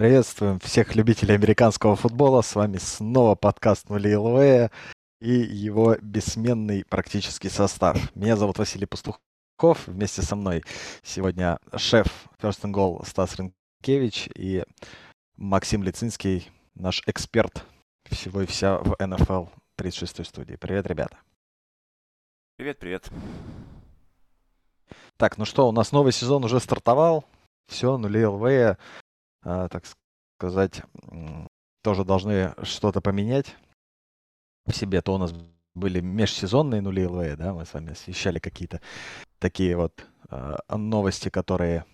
Приветствуем всех любителей американского футбола. С вами снова подкаст Нули ЛВ и его бессменный практический состав. Меня зовут Василий Пастухов. Вместе со мной сегодня шеф First and Goal Стас Рынкевич и Максим Лицинский, наш эксперт всего и вся в НФЛ 36 студии. Привет, ребята. Привет, привет. Так, ну что, у нас новый сезон уже стартовал. Все, нули ЛВ, так сказать, тоже должны что-то поменять в себе. То у нас были межсезонные ЛВ, да, мы с вами освещали какие-то такие вот а, новости, которые,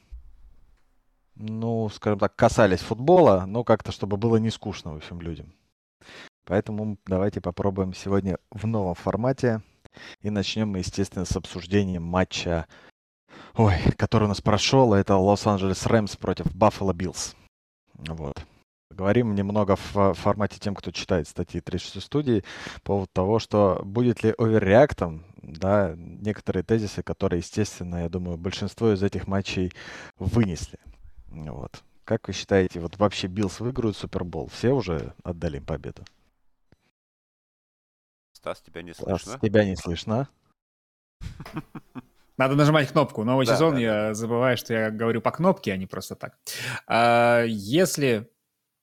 ну, скажем так, касались футбола, но как-то, чтобы было не скучно, в общем, людям. Поэтому давайте попробуем сегодня в новом формате. И начнем мы, естественно, с обсуждением матча ой, который у нас прошел, это Лос-Анджелес Рэмс против Баффало Биллс. Вот. Говорим немного в формате тем, кто читает статьи 36 студии, по поводу того, что будет ли overreact ом, да, некоторые тезисы, которые, естественно, я думаю, большинство из этих матчей вынесли. Вот. Как вы считаете, вот вообще Биллс выиграют Супербол? Все уже отдали им победу? Стас, тебя не слышно. Стас, тебя не слышно. Надо нажимать кнопку. Новый да, сезон, да, я да. забываю, что я говорю по кнопке, а не просто так. А, если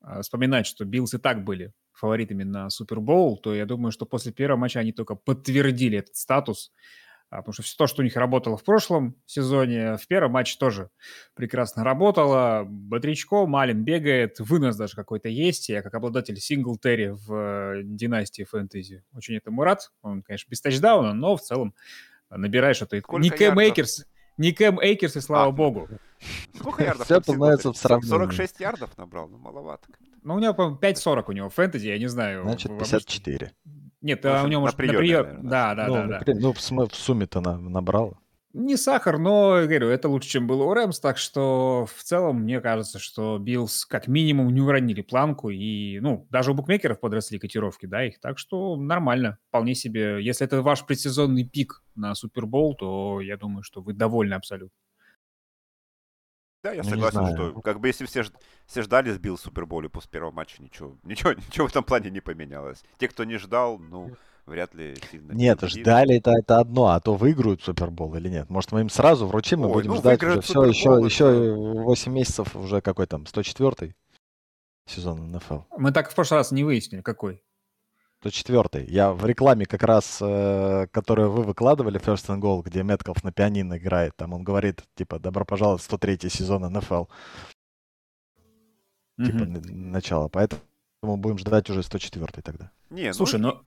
а, вспоминать, что Биллс и так были фаворитами на Супербоул, то я думаю, что после первого матча они только подтвердили этот статус, а, потому что все то, что у них работало в прошлом сезоне, в первом матче тоже прекрасно работало. Бодрячком Аллен бегает, вынос даже какой-то есть. Я как обладатель Синглтери в э, династии фэнтези очень этому рад. Он, конечно, без тачдауна, но в целом набираешь это. Не Кэм Эйкерс, не Кэм Эйкерс, и слава а, богу. Сколько ярдов? Все становится в сравнении. 46 ярдов набрал, ну маловато. Ну, у него, по-моему, 5.40 у него фэнтези, я не знаю. Значит, 54. Нет, а у него, может, на прием... Да, да, ну, да. да. Ну, в сумме-то набрал не сахар, но, говорю, это лучше, чем было у Рэмс, так что в целом мне кажется, что Биллс как минимум не уронили планку, и, ну, даже у букмекеров подросли котировки, да, их, так что нормально, вполне себе. Если это ваш предсезонный пик на Супербол, то я думаю, что вы довольны абсолютно. Да, я ну, согласен, что как бы если все, все ждали сбил Суперболе после первого матча, ничего, ничего, ничего в этом плане не поменялось. Те, кто не ждал, ну, вряд ли сильно... Нет, ждали это, это одно, а то выиграют Супербол или нет. Может, мы им сразу вручим, мы Ой, будем ну, ждать уже все, еще, еще 8 месяцев, уже какой там, 104 сезон НФЛ. Мы так в прошлый раз не выяснили, какой. 104 Я в рекламе как раз, э, которую вы выкладывали, First and Goal, где Метков на пианино играет, там он говорит, типа, добро пожаловать в 103 сезон НФЛ. Mm-hmm. Типа, начало. Поэтому будем ждать уже 104 тогда. Не, ну Слушай, ну,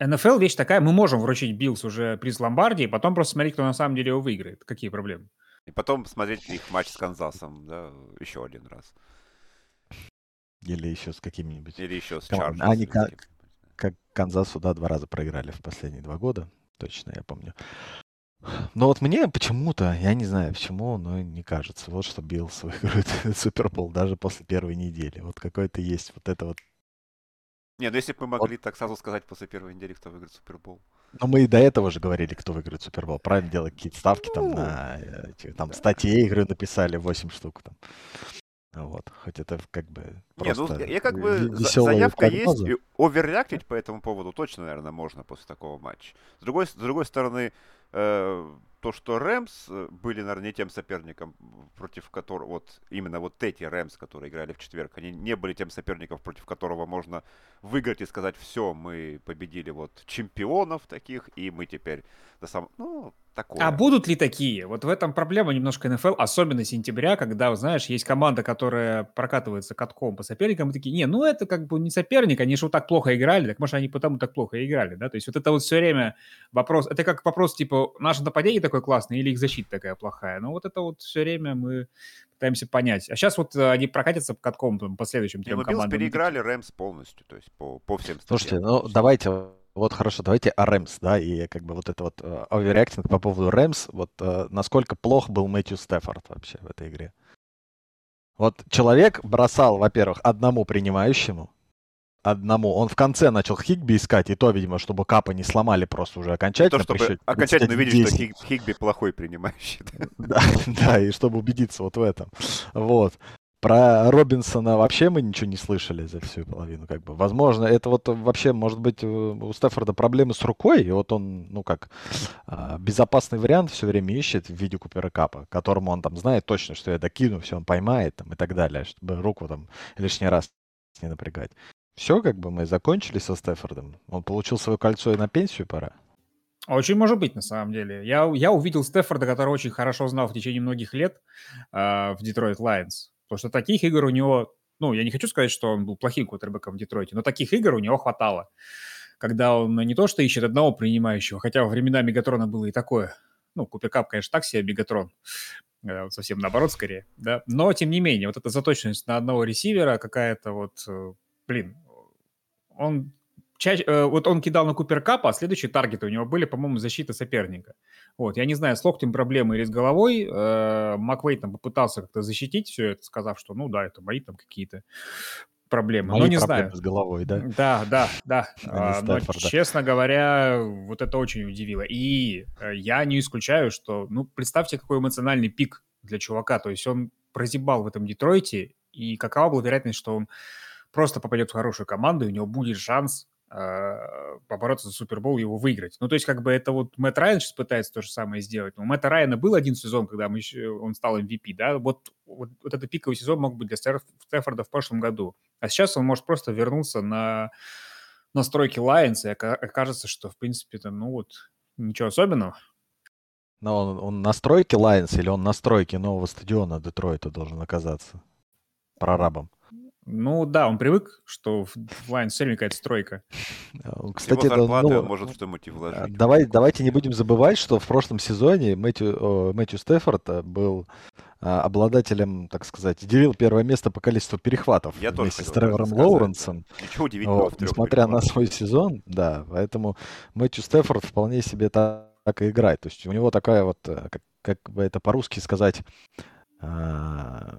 НФЛ вещь такая, мы можем вручить Биллс уже приз Ломбардии, потом просто смотреть, кто на самом деле его выиграет. Какие проблемы? И потом смотреть их матч с Канзасом, да, еще один раз. Или еще с какими-нибудь. Или еще с Чарджерс. Они как, как Канзасу, да, два раза проиграли в последние два года. Точно, я помню. Но вот мне почему-то, я не знаю почему, но не кажется, вот что Биллс выиграет Супербол даже после первой недели. Вот какой-то есть вот это вот не, ну если бы мы могли вот. так сразу сказать после первой недели, кто выиграет Супербол. Ну, мы и до этого же говорили, кто выиграет Супербол. Правильно делать какие-то ставки там ну, на эти, там да. статьи игры написали 8 штук там. Вот, хоть это как бы просто Не, ну, я как бы заявка есть, и оверреактить по этому поводу точно, наверное, можно после такого матча. С другой, с другой стороны, э, то, что Рэмс э, были, наверное, не тем соперником, против которого, вот именно вот эти Рэмс, которые играли в четверг, они не были тем соперником, против которого можно выиграть и сказать, все, мы победили вот чемпионов таких, и мы теперь до сам... ну, такое. А будут ли такие? Вот в этом проблема немножко НФЛ, особенно сентября, когда, знаешь, есть команда, которая прокатывается катком по соперникам, и такие, не, ну это как бы не соперник, они же вот так плохо играли, так может они потому так плохо играли, да? То есть вот это вот все время вопрос, это как вопрос типа, наше нападение такое классное или их защита такая плохая? Ну вот это вот все время мы пытаемся понять. А сейчас вот э, они прокатятся по катком там, последующим трем не, ну, командам. переиграли Рэмс полностью, то есть по, по всем Слушайте, ну давайте вот хорошо, давайте о Рэмс, да, и как бы вот это вот э, оверреактинг по поводу Рэмс, вот uh, насколько плох был Мэтью Стефорд вообще в этой игре. Вот человек бросал, во-первых, одному принимающему, одному. Он в конце начал Хигби искать, и то, видимо, чтобы капа не сломали просто уже окончательно. То, чтобы окончательно увидеть, что Хиг, Хигби плохой принимающий. Да, да, и чтобы убедиться вот в этом. Вот. Про Робинсона вообще мы ничего не слышали за всю половину, как бы. Возможно, это вот вообще, может быть, у Стефорда проблемы с рукой, и вот он, ну как, а, безопасный вариант все время ищет в виде Купера Капа, которому он там знает точно, что я докину, все он поймает там и так далее, чтобы руку там лишний раз не напрягать. Все, как бы мы закончили со Стефордом. Он получил свое кольцо и на пенсию пора. Очень может быть, на самом деле. Я, я увидел Стефорда, который очень хорошо знал в течение многих лет э, в Детройт Лайонс. Потому что таких игр у него, ну, я не хочу сказать, что он был плохим квотербеком в Детройте, но таких игр у него хватало. Когда он не то что ищет одного принимающего, хотя во времена Мегатрона было и такое. Ну, Купер Кап, конечно, так себе Мегатрон. Э, совсем наоборот скорее, да. Но, тем не менее, вот эта заточенность на одного ресивера какая-то вот, э, блин, он чаще, э, вот он кидал на Купер Капа, а следующие таргеты у него были, по-моему, защита соперника. Вот, я не знаю, с локтем проблемы или с головой. Э, Маквей там попытался как-то защитить все это, сказав, что, ну да, это мои там какие-то проблемы. Мои но не знаю. с головой, да? Да, да, да. А, но, честно говоря, вот это очень удивило. И э, я не исключаю, что, ну, представьте, какой эмоциональный пик для чувака. То есть он прозябал в этом Детройте, и какова была вероятность, что он просто попадет в хорошую команду, и у него будет шанс побороться за Супербол его выиграть. Ну, то есть, как бы это вот Мэтт Райан сейчас пытается то же самое сделать. У Мэтта Райана был один сезон, когда мы еще, он стал MVP, да, вот, вот, вот этот пиковый сезон мог быть для Стефорда в прошлом году. А сейчас он может просто вернуться на настройки Lions, и окажется, что, в принципе, это, ну вот, ничего особенного. Но он, он настройки Lions или он настройки нового стадиона Детройта должен оказаться прорабом? Ну да, он привык, что в Lions все время какая-то стройка. А, кстати, это, ну, может что-нибудь и вложить. А, давай, давайте не будем забывать, что в прошлом сезоне Мэтью, Мэтью Стефорд э, был а, обладателем, так сказать, делил первое место по количеству перехватов Я вместе с Тревором Лоуренсом. Ничего удивительного вот, Несмотря на свой сезон, да, поэтому Мэтью Стефорд вполне себе так, так и играет. То есть у него такая вот, э, как, как бы это по-русски сказать, а,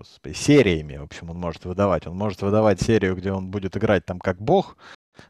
господи, сериями, в общем, он может выдавать. Он может выдавать серию, где он будет играть там как бог,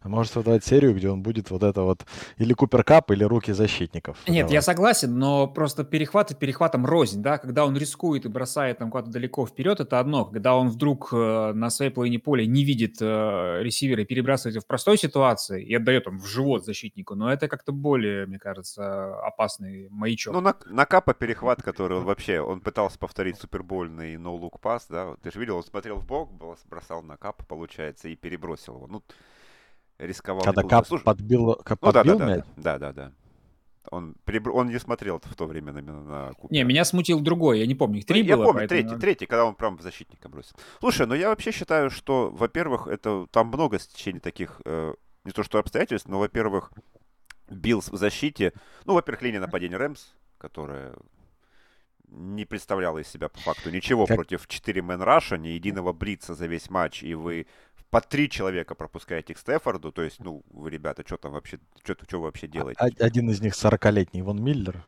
может выдавать серию, где он будет вот это вот или Купер Кап, или руки защитников. Нет, выдавать. я согласен, но просто перехваты перехватом рознь, да, когда он рискует и бросает там куда-то далеко вперед, это одно. Когда он вдруг э, на своей половине поля не видит э, ресивера и перебрасывает его в простой ситуации и отдает он в живот защитнику, но это как-то более, мне кажется, опасный маячок. Ну, на, на Капа перехват, который он вообще, он пытался повторить супербольный no-look пас, да, ты же видел, он смотрел в бок, бросал на Капа, получается, и перебросил его. Ну, рисковал. Когда Кап Слушай, подбил, Кап ну, подбил да, да, мяч? Да, да, да. Он, он не смотрел в то время на, на Купера. Не, меня смутил другой, я не помню, их три ну, было. Я помню, поэтому... третий, третий, когда он прям защитника бросил. Слушай, ну я вообще считаю, что, во-первых, это там много стечений таких, э, не то что обстоятельств, но, во-первых, Биллс в защите, ну, во-первых, линия нападения Рэмс, которая не представляла из себя по факту ничего как... против 4-man rush а, ни единого блица за весь матч, и вы по три человека пропускаете к Стаффорду, то есть, ну, вы, ребята, что там вообще, что, что вы вообще делаете? Один из них 40-летний и Вон Миллер.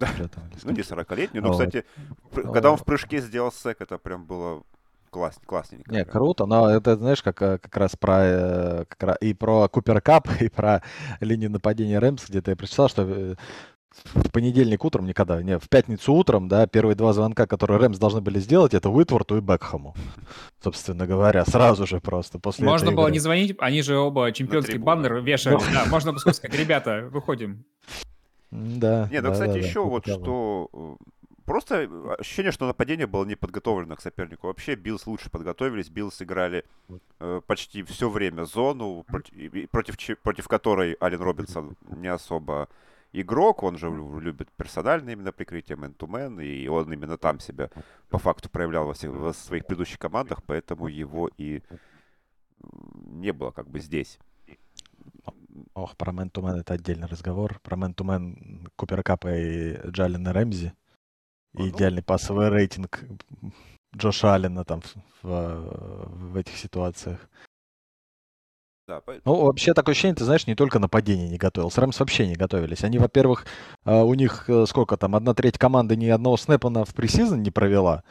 Ну, не 40-летний, но, кстати, когда он в прыжке сделал sack, это прям было класс, классненько. Не, круто, но это, знаешь, как, э, как раз про э, как раз, и про Купер Капп, и про линию нападения Рэмс, где-то я прочитал, что э, в понедельник утром, никогда, не, в пятницу утром, да, первые два звонка, которые Рэмс должны были сделать, это Уитворту и Бекхэму. Собственно говоря, сразу же просто после Можно было игры. не звонить, они же оба чемпионский баннер вешали. Ну. Да, можно было сказать, ребята, выходим. Да. Нет, ну, кстати, еще вот что... Э, просто ощущение, что нападение было не подготовлено к сопернику. Вообще Биллс лучше подготовились. Биллс играли э, почти все время зону, против, против, против которой Ален Робинсон не особо игрок, он же любит персональное именно прикрытие man-to-man, и он именно там себя по факту проявлял во, всех, во своих предыдущих командах, поэтому его и не было как бы здесь. Ох, про man-to-man это отдельный разговор. Про man-to-man Купер Капа и Джалина Рэмзи. И ну, идеальный пассовый рейтинг Джоша Аллена там в, в, в этих ситуациях. Да, поэтому... Ну, вообще такое ощущение, ты знаешь, не только нападение не готовилось. Рэмс вообще не готовились. Они, во-первых, а, у них э, сколько там, одна треть команды ни одного снэпа на в пресизон не провела.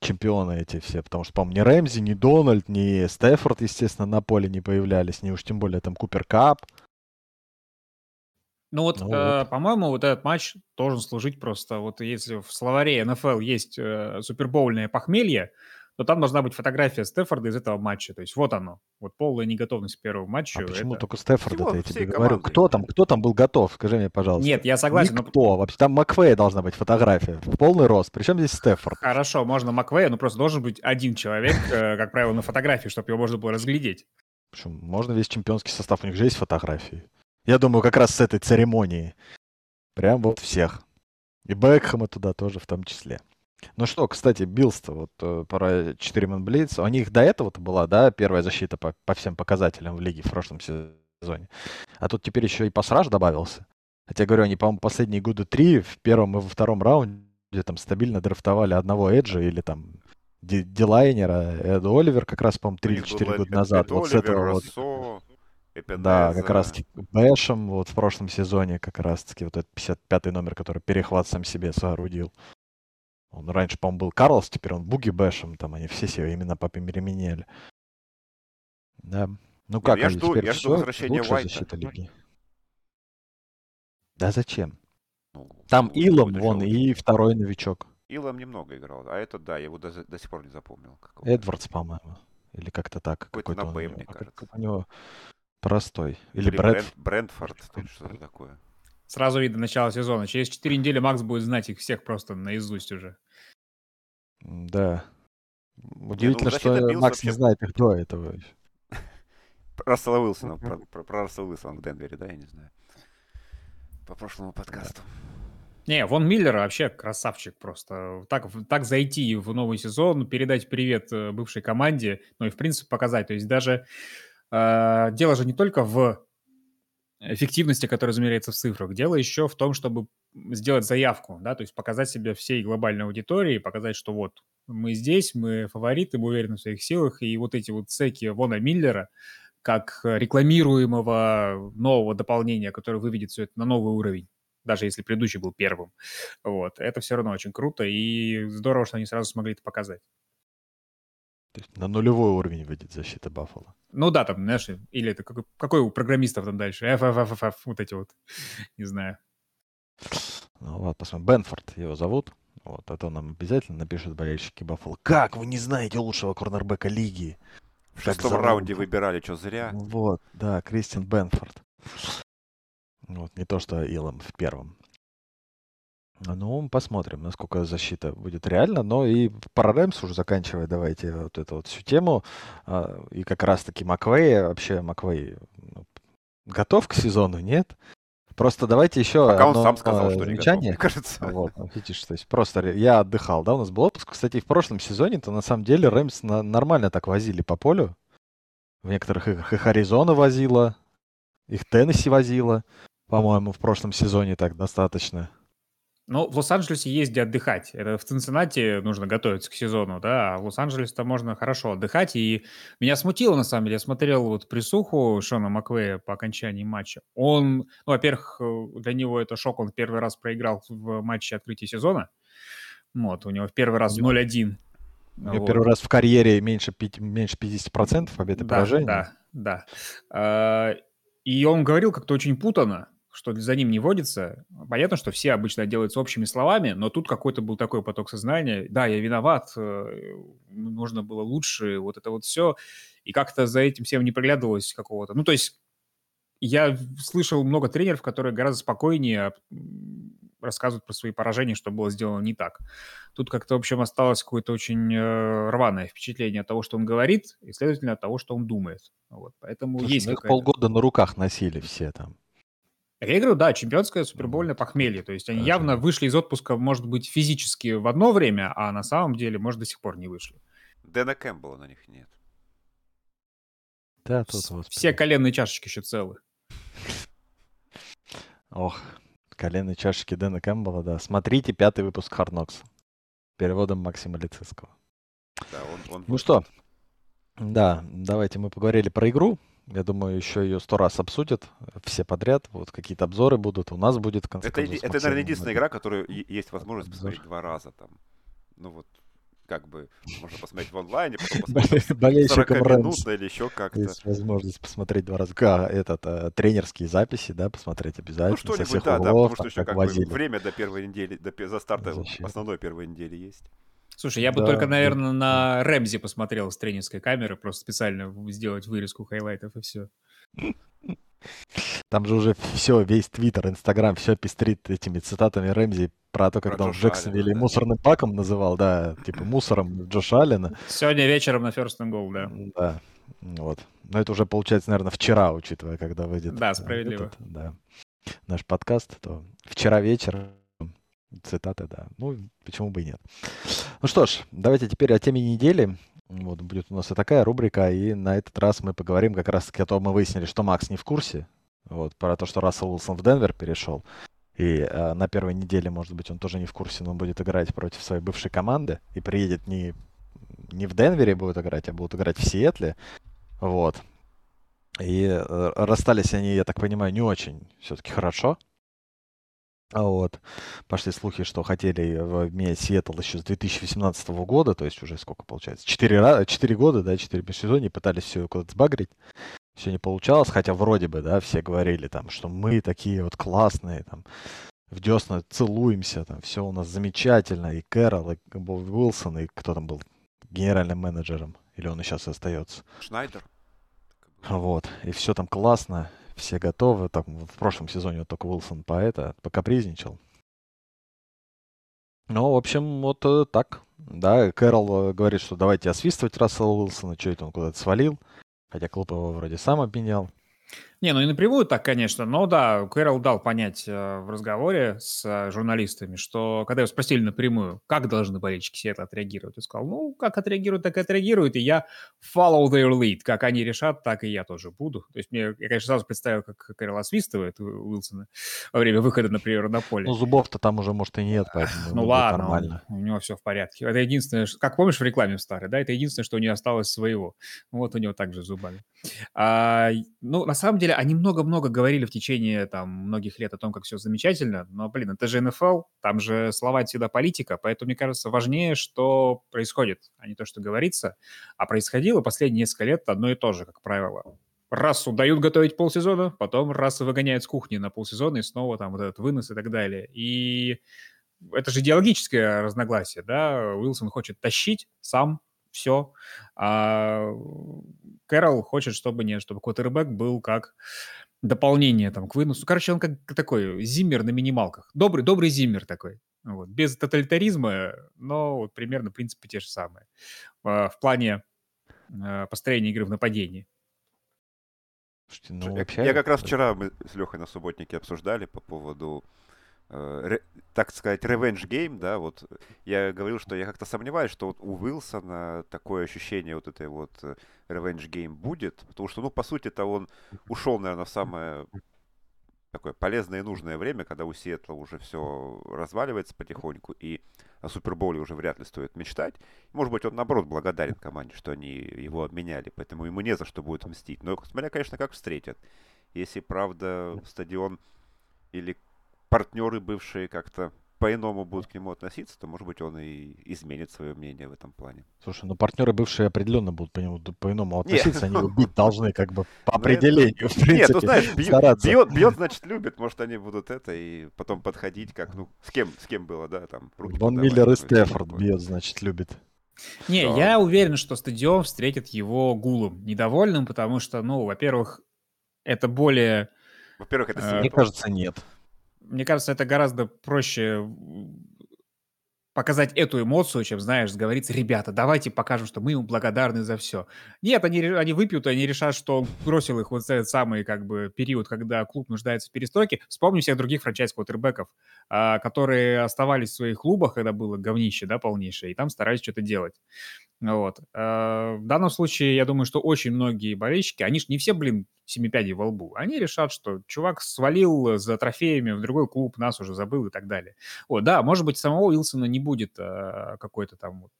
Чемпионы эти все, потому что, по-моему, ни Рэмзи, ни Дональд, ни Стефорд, естественно, на поле не появлялись, ни уж тем более там Купер Кап. Ну вот, ну, э, вот. по-моему, вот этот матч должен служить просто, вот если в словаре НФЛ есть э, супербоульное похмелье, то там должна быть фотография Стефорда из этого матча. То есть вот оно, вот полная неготовность к первому матчу. А почему это... только Стефорда, я тебе говорю? Кто там, кто там был готов? Скажи мне, пожалуйста. Нет, я согласен. Никто. Но... Вообще, там Маквея должна быть фотография. В полный рост. Причем здесь Стефорд? Хорошо, можно Маквея, но просто должен быть один человек, э, как правило, на фотографии, чтобы его можно было разглядеть. Почему? Можно весь чемпионский состав, у них же есть фотографии. Я думаю, как раз с этой церемонии. Прям вот всех. И Бекхэма туда тоже в том числе. Ну что, кстати, Биллс-то, вот э, про 4 Блиц, у них до этого-то была, да, первая защита по, по всем показателям в лиге в прошлом сезоне. А тут теперь еще и пассаж добавился. Хотя, говорю, они, по-моему, последние годы три в первом и во втором раунде там стабильно драфтовали одного Эджа или там Дилайнера. Эд Оливер как раз, по-моему, 3 или 4 года назад. Эд вот Оливер, с этого вот. Эпидеза. Да, как раз таки Бэшем вот в прошлом сезоне как раз таки вот этот 55 номер, который перехват сам себе соорудил. Он раньше, по-моему, был Карлс, теперь он Буги Бэшем, там они все себе именно переменяли. Да. Ну как, я жду, я жду возвращения Уайта. Лиги. Да зачем? Ну, там Илом вон и второй новичок. Илом немного играл, а это да, я его до, до сих пор не запомнил. Эдвардс, по-моему. Или как-то так. Какой-то, какой-то на Б, мне кажется. У него простой. Или, Или Брэд... Брентфорд, что-то такое. Сразу видно начало сезона. Через 4 недели Макс будет знать их всех просто наизусть уже. Да. Удивительно, ну, что Макс не знает их до этого. Рассела Уилсона, про, про, про Рассела Уилсона в Денвере, да, я не знаю. По прошлому подкасту. Не, Вон Миллер вообще красавчик просто. Так, так зайти в новый сезон, передать привет э, бывшей команде, ну и в принципе показать. То есть даже э, дело же не только в эффективности, которая измеряется в цифрах. Дело еще в том, чтобы сделать заявку, да, то есть показать себя всей глобальной аудитории, показать, что вот мы здесь, мы фавориты, мы уверены в своих силах, и вот эти вот цеки Вона Миллера, как рекламируемого нового дополнения, которое выведет все это на новый уровень, даже если предыдущий был первым. Вот. Это все равно очень круто, и здорово, что они сразу смогли это показать. То есть на нулевой уровень выйдет защита Баффала. Ну да, там, знаешь, или это какой, какой у программистов там дальше? F, F, F, F, F, вот эти вот, не знаю. Ну вот, посмотрим. Бенфорд его зовут. Вот, а то нам обязательно напишут болельщики Баффала. Как вы не знаете лучшего корнербека лиги? В шестом раунде выбирали, что зря. Вот, да, Кристиан Бенфорд. Вот, не то, что Илом в первом. Ну, посмотрим, насколько защита будет реально. Но и про Рэмс уже заканчивая, давайте вот эту вот всю тему. А, и как раз-таки Маквей, вообще Маквей ну, готов к сезону, нет? Просто давайте еще Пока одно он сам сказал, что замечание. Не готов, кажется. Вот, ну, видишь, то есть просто я отдыхал, да, у нас был отпуск. Кстати, в прошлом сезоне-то на самом деле Рэмс на, нормально так возили по полю. В некоторых играх их Аризона возила, их Теннесси возила, по-моему, в прошлом сезоне так достаточно. Ну, в Лос-Анджелесе есть где отдыхать. Это в Цинциннати нужно готовиться к сезону, да, а в Лос-Анджелесе-то можно хорошо отдыхать. И меня смутило, на самом деле, я смотрел вот присуху Шона Маквея по окончании матча. Он, ну, во-первых, э, для него это шок, он первый раз проиграл в матче открытия сезона. Вот, у него в первый раз 0-1. У него вот. первый раз в карьере меньше, меньше 50% побед и да, поражений. Да, да. А, и он говорил как-то очень путано что за ним не водится. Понятно, что все обычно делаются общими словами, но тут какой-то был такой поток сознания. Да, я виноват, э, нужно было лучше, вот это вот все. И как-то за этим всем не приглядывалось какого-то. Ну, то есть я слышал много тренеров, которые гораздо спокойнее рассказывают про свои поражения, что было сделано не так. Тут как-то, в общем, осталось какое-то очень э, рваное впечатление от того, что он говорит, и, следовательно, от того, что он думает. Вот, поэтому Слушай, есть ну их полгода на руках носили все там. Я говорю, да, чемпионское супербольное похмелье. То есть они явно вышли из отпуска, может быть, физически в одно время, а на самом деле, может, до сих пор не вышли. Дэна Кэмпбелла на них нет. Да, тут вот. Все коленные чашечки еще целы. Ох, коленные чашечки Дэна Кэмпбелла, да. Смотрите пятый выпуск Харнокс. Переводом Максима Лицинского. Да, он, он... Ну что, да, давайте мы поговорили про игру. Я думаю, еще ее сто раз обсудят все подряд. Вот какие-то обзоры будут. У нас будет в конце Это, концов, это наверное, единственная игра, которую есть возможность Обзор. посмотреть два раза. Там. Ну вот, как бы можно посмотреть в онлайне, потом посмотреть 40-минутно или еще как-то. Есть возможность посмотреть два раза. А, этот, а, тренерские записи, да, посмотреть ну, обязательно. Ну, что-нибудь, да, да, потому что еще как бы время до первой недели, до, до старта основной первой недели есть. Слушай, я бы да, только, наверное, на Рэмзи посмотрел с тренерской камеры, просто специально сделать вырезку хайлайтов и все. Там же уже все, весь Твиттер, Инстаграм, все пестрит этими цитатами Рэмзи про то, как про он в Джексонвилле да. мусорным паком называл, да, типа мусором Джоша Аллена. Сегодня вечером на First and Goal, да. Да, вот. Но это уже получается, наверное, вчера, учитывая, когда выйдет. Да, справедливо. Этот, да. Наш подкаст, то вчера вечер цитаты, да. Ну, почему бы и нет. Ну что ж, давайте теперь о теме недели. Вот будет у нас и такая рубрика, и на этот раз мы поговорим как раз-таки о том, мы выяснили, что Макс не в курсе, вот, про то, что Рассел Уилсон в Денвер перешел. И э, на первой неделе, может быть, он тоже не в курсе, но он будет играть против своей бывшей команды и приедет не, не в Денвере будет играть, а будут играть в Сиэтле. Вот. И э, расстались они, я так понимаю, не очень все-таки хорошо. А вот. Пошли слухи, что хотели обменять Сиэтл еще с 2018 года, то есть уже сколько получается? Четыре, четыре года, да, четыре межсезонья, пытались все куда-то сбагрить. Все не получалось, хотя вроде бы, да, все говорили там, что мы такие вот классные, там, в десна целуемся, там, все у нас замечательно, и Кэрол, и Боб Уилсон, и кто там был генеральным менеджером, или он и сейчас остается? Шнайдер. Вот, и все там классно, все готовы. Там в прошлом сезоне вот только Уилсон по это покапризничал. Ну, в общем, вот э, так. Да, Кэрол э, говорит, что давайте освистывать Рассела Уилсона. Что это он куда-то свалил? Хотя клуб его вроде сам обменял. Не, ну и напрямую так, конечно. Но да, Кэрол дал понять э, в разговоре с э, журналистами, что когда его спросили напрямую, как должны болельщики Сиэтла отреагировать, он сказал, ну, как отреагируют, так и отреагируют, и я follow their lead. Как они решат, так и я тоже буду. То есть мне, я, конечно, сразу представил, как Кэрол освистывает Уилсона во время выхода, например, на поле. Ну, зубов-то там уже, может, и нет, поэтому Ну ладно, нормально. у него все в порядке. Это единственное, как помнишь в рекламе в старой, да, это единственное, что у него осталось своего. Вот у него также зубами. А, ну, на самом деле, они много-много говорили в течение там многих лет о том, как все замечательно, но, блин, это же НФЛ, там же слова всегда политика, поэтому, мне кажется, важнее, что происходит, а не то, что говорится. А происходило последние несколько лет одно и то же, как правило. Раз удают готовить полсезона, потом раз выгоняют с кухни на полсезона, и снова там вот этот вынос и так далее. И это же идеологическое разногласие, да, Уилсон хочет тащить сам все. А Кэрол хочет, чтобы не, чтобы квотербек был как дополнение там к выносу. Короче, он как такой зиммер на минималках. Добрый, добрый зиммер такой. Вот. Без тоталитаризма, но вот примерно, в принципе, те же самые. В плане а, построения игры в нападении. Слушайте, ну, я, я как раз вчера мы с Лехой на субботнике обсуждали по поводу Э, так сказать, revenge game, да, вот я говорил, что я как-то сомневаюсь, что вот у Уилсона такое ощущение вот этой вот э, revenge game будет, потому что, ну, по сути-то он ушел, наверное, в самое такое полезное и нужное время, когда у Сиэтла уже все разваливается потихоньку, и о Супербоуле уже вряд ли стоит мечтать. Может быть, он, наоборот, благодарен команде, что они его обменяли, поэтому ему не за что будет мстить. Но смотря, конечно, как встретят. Если, правда, стадион или партнеры бывшие как-то по-иному будут к нему относиться, то, может быть, он и изменит свое мнение в этом плане. Слушай, ну партнеры бывшие определенно будут по нему по-иному относиться, они убить должны как бы по ну, определению, в принципе, Нет, ну знаешь, бьет, бьет, значит, любит, может, они будут это и потом подходить, как, ну, с кем, с кем было, да, там, Вон Миллер и Стефорд бьет, значит, любит. Не, да. я уверен, что стадион встретит его гулом, недовольным, потому что, ну, во-первых, это более... Во-первых, это... Э, Мне кажется, нет мне кажется, это гораздо проще показать эту эмоцию, чем, знаешь, сговориться, ребята, давайте покажем, что мы ему благодарны за все. Нет, они, они выпьют, они решат, что он бросил их вот этот самый, как бы, период, когда клуб нуждается в перестройке. Вспомни всех других франчайз-квотербеков, а, которые оставались в своих клубах, когда было говнище, да, полнейшее, и там старались что-то делать. Вот. А, в данном случае, я думаю, что очень многие болельщики, они же не все, блин, семипядей во лбу. Они решат, что чувак свалил за трофеями в другой клуб, нас уже забыл и так далее. Вот, да, может быть, самого Уилсона не будет а, какой-то там вот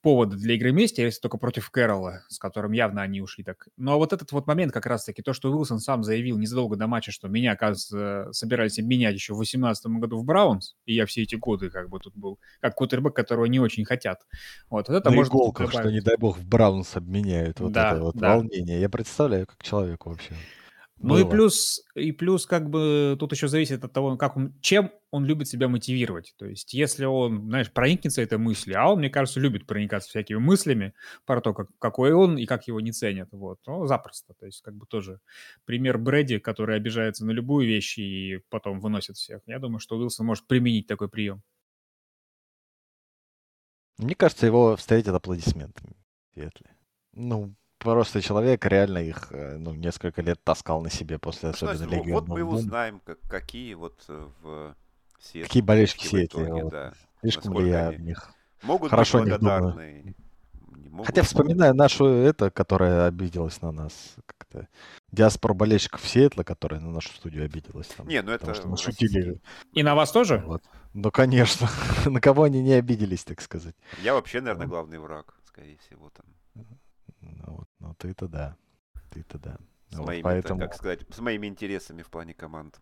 повода для игры вместе, если только против Кэрролла, с которым явно они ушли так. Но вот этот вот момент как раз-таки, то, что Уилсон сам заявил незадолго до матча, что меня, оказывается, собирались обменять еще в 2018 году в Браунс, и я все эти годы как бы тут был, как кутербэк, которого не очень хотят. Вот, вот это На может иголках, что не дай бог в Браунс обменяют. Вот Да, это вот да. волнение. Я представляю, как человеку вообще. Ну и плюс, и плюс как бы тут еще зависит от того, как он, чем он любит себя мотивировать. То есть если он, знаешь, проникнется этой мыслью, а он, мне кажется, любит проникаться всякими мыслями про то, как, какой он и как его не ценят, вот, ну, запросто. То есть как бы тоже пример Брэди, который обижается на любую вещь и потом выносит всех. Я думаю, что Уилсон может применить такой прием. Мне кажется, его встретят аплодисментами. Ну, просто человек реально их э, ну, несколько лет таскал на себе после что особенно значит, ну, вот мы бунта. узнаем, как, какие вот э, в Сиэтле Какие болельщики итоге, вот. да. Слишком ли я в них Могут хорошо быть не думаю. благодарны. не могут. Хотя вспоминаю нашу это, которая обиделась на нас. Как-то диаспора болельщиков Сиэтла, которая на нашу студию обиделась. Там, Не, ну это что мы шутили. И на вас тоже? Вот. Ну, конечно. на кого они не обиделись, так сказать. Я вообще, наверное, Ну. главный враг, скорее всего, там. Ну, вот, ну ты-то да. Ты-то да. С Вот моими, поэтому... как сказать, с моими интересами в плане команд.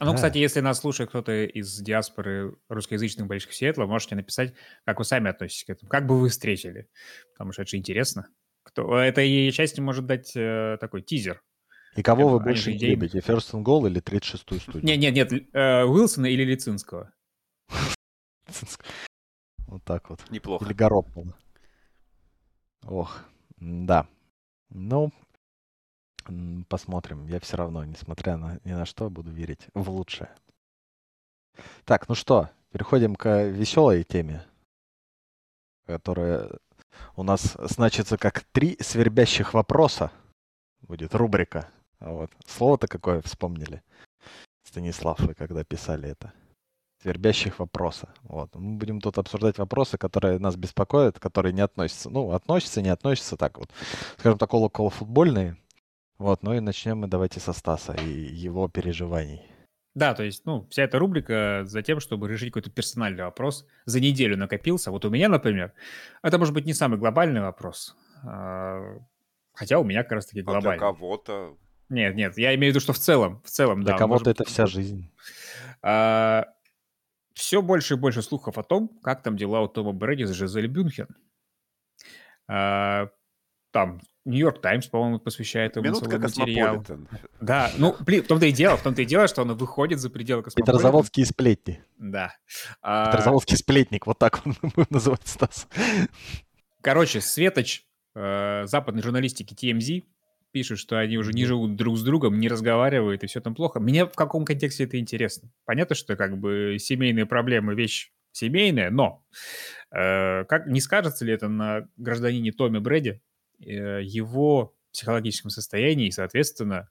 Ну, Да. кстати, если нас слушает кто-то из диаспоры русскоязычных болельщиков Сиэтла, можете написать, как вы сами относитесь к этому, как бы вы встретили, потому что это же интересно. Кто... Это и части может дать э, такой тизер. И кого вы больше идейные. любите? First and Goal или 36-ю студию? Нет, нет, нет, э, Уилсона или Лицинского. Вот так вот. Неплохо. Или Гароппола. Ох, да. Ну, посмотрим. Я все равно, несмотря на ни на что, буду верить в лучшее. Так, ну что, переходим к веселой теме, которая у нас значится как три свербящих вопроса. Будет рубрика. Вот. Слово-то какое вспомнили, Станислав, вы когда писали это. Свербящих вопроса. Вот. Мы будем тут обсуждать вопросы, которые нас беспокоят, которые не относятся. Ну, относятся, не относятся, так вот. Скажем так, около футбольные. Вот, ну и начнем мы давайте со Стаса и его переживаний. Да, то есть, ну, вся эта рубрика за тем, чтобы решить какой-то персональный вопрос. За неделю накопился. Вот у меня, например, это может быть не самый глобальный вопрос. а, Хотя у меня как раз-таки А для глобальный. кого-то... Нет, нет, я имею в виду, что в целом, в целом, Для да. может кого-то быть, это вся жизнь. Все больше и больше слухов о том, как там дела у Тома Брэди с Жизель Бюнхен. А, там Нью-Йорк Таймс, по-моему, посвящает ему Минутка материал. Да, ну, блин, в том-то и дело, в том-то и дело, что он выходит за пределы Космополитена. Петрозаводские сплетни. Да. А, Петрозаводский сплетник, вот так он будем называть Стас. Короче, Светоч э, западной журналистики TMZ пишет, что они уже не живут друг с другом, не разговаривают, и все там плохо. Мне в каком контексте это интересно? Понятно, что как бы семейные проблемы вещь семейная, но э, как не скажется ли это на гражданине Томми Брэди, э, его психологическом состоянии, и, соответственно,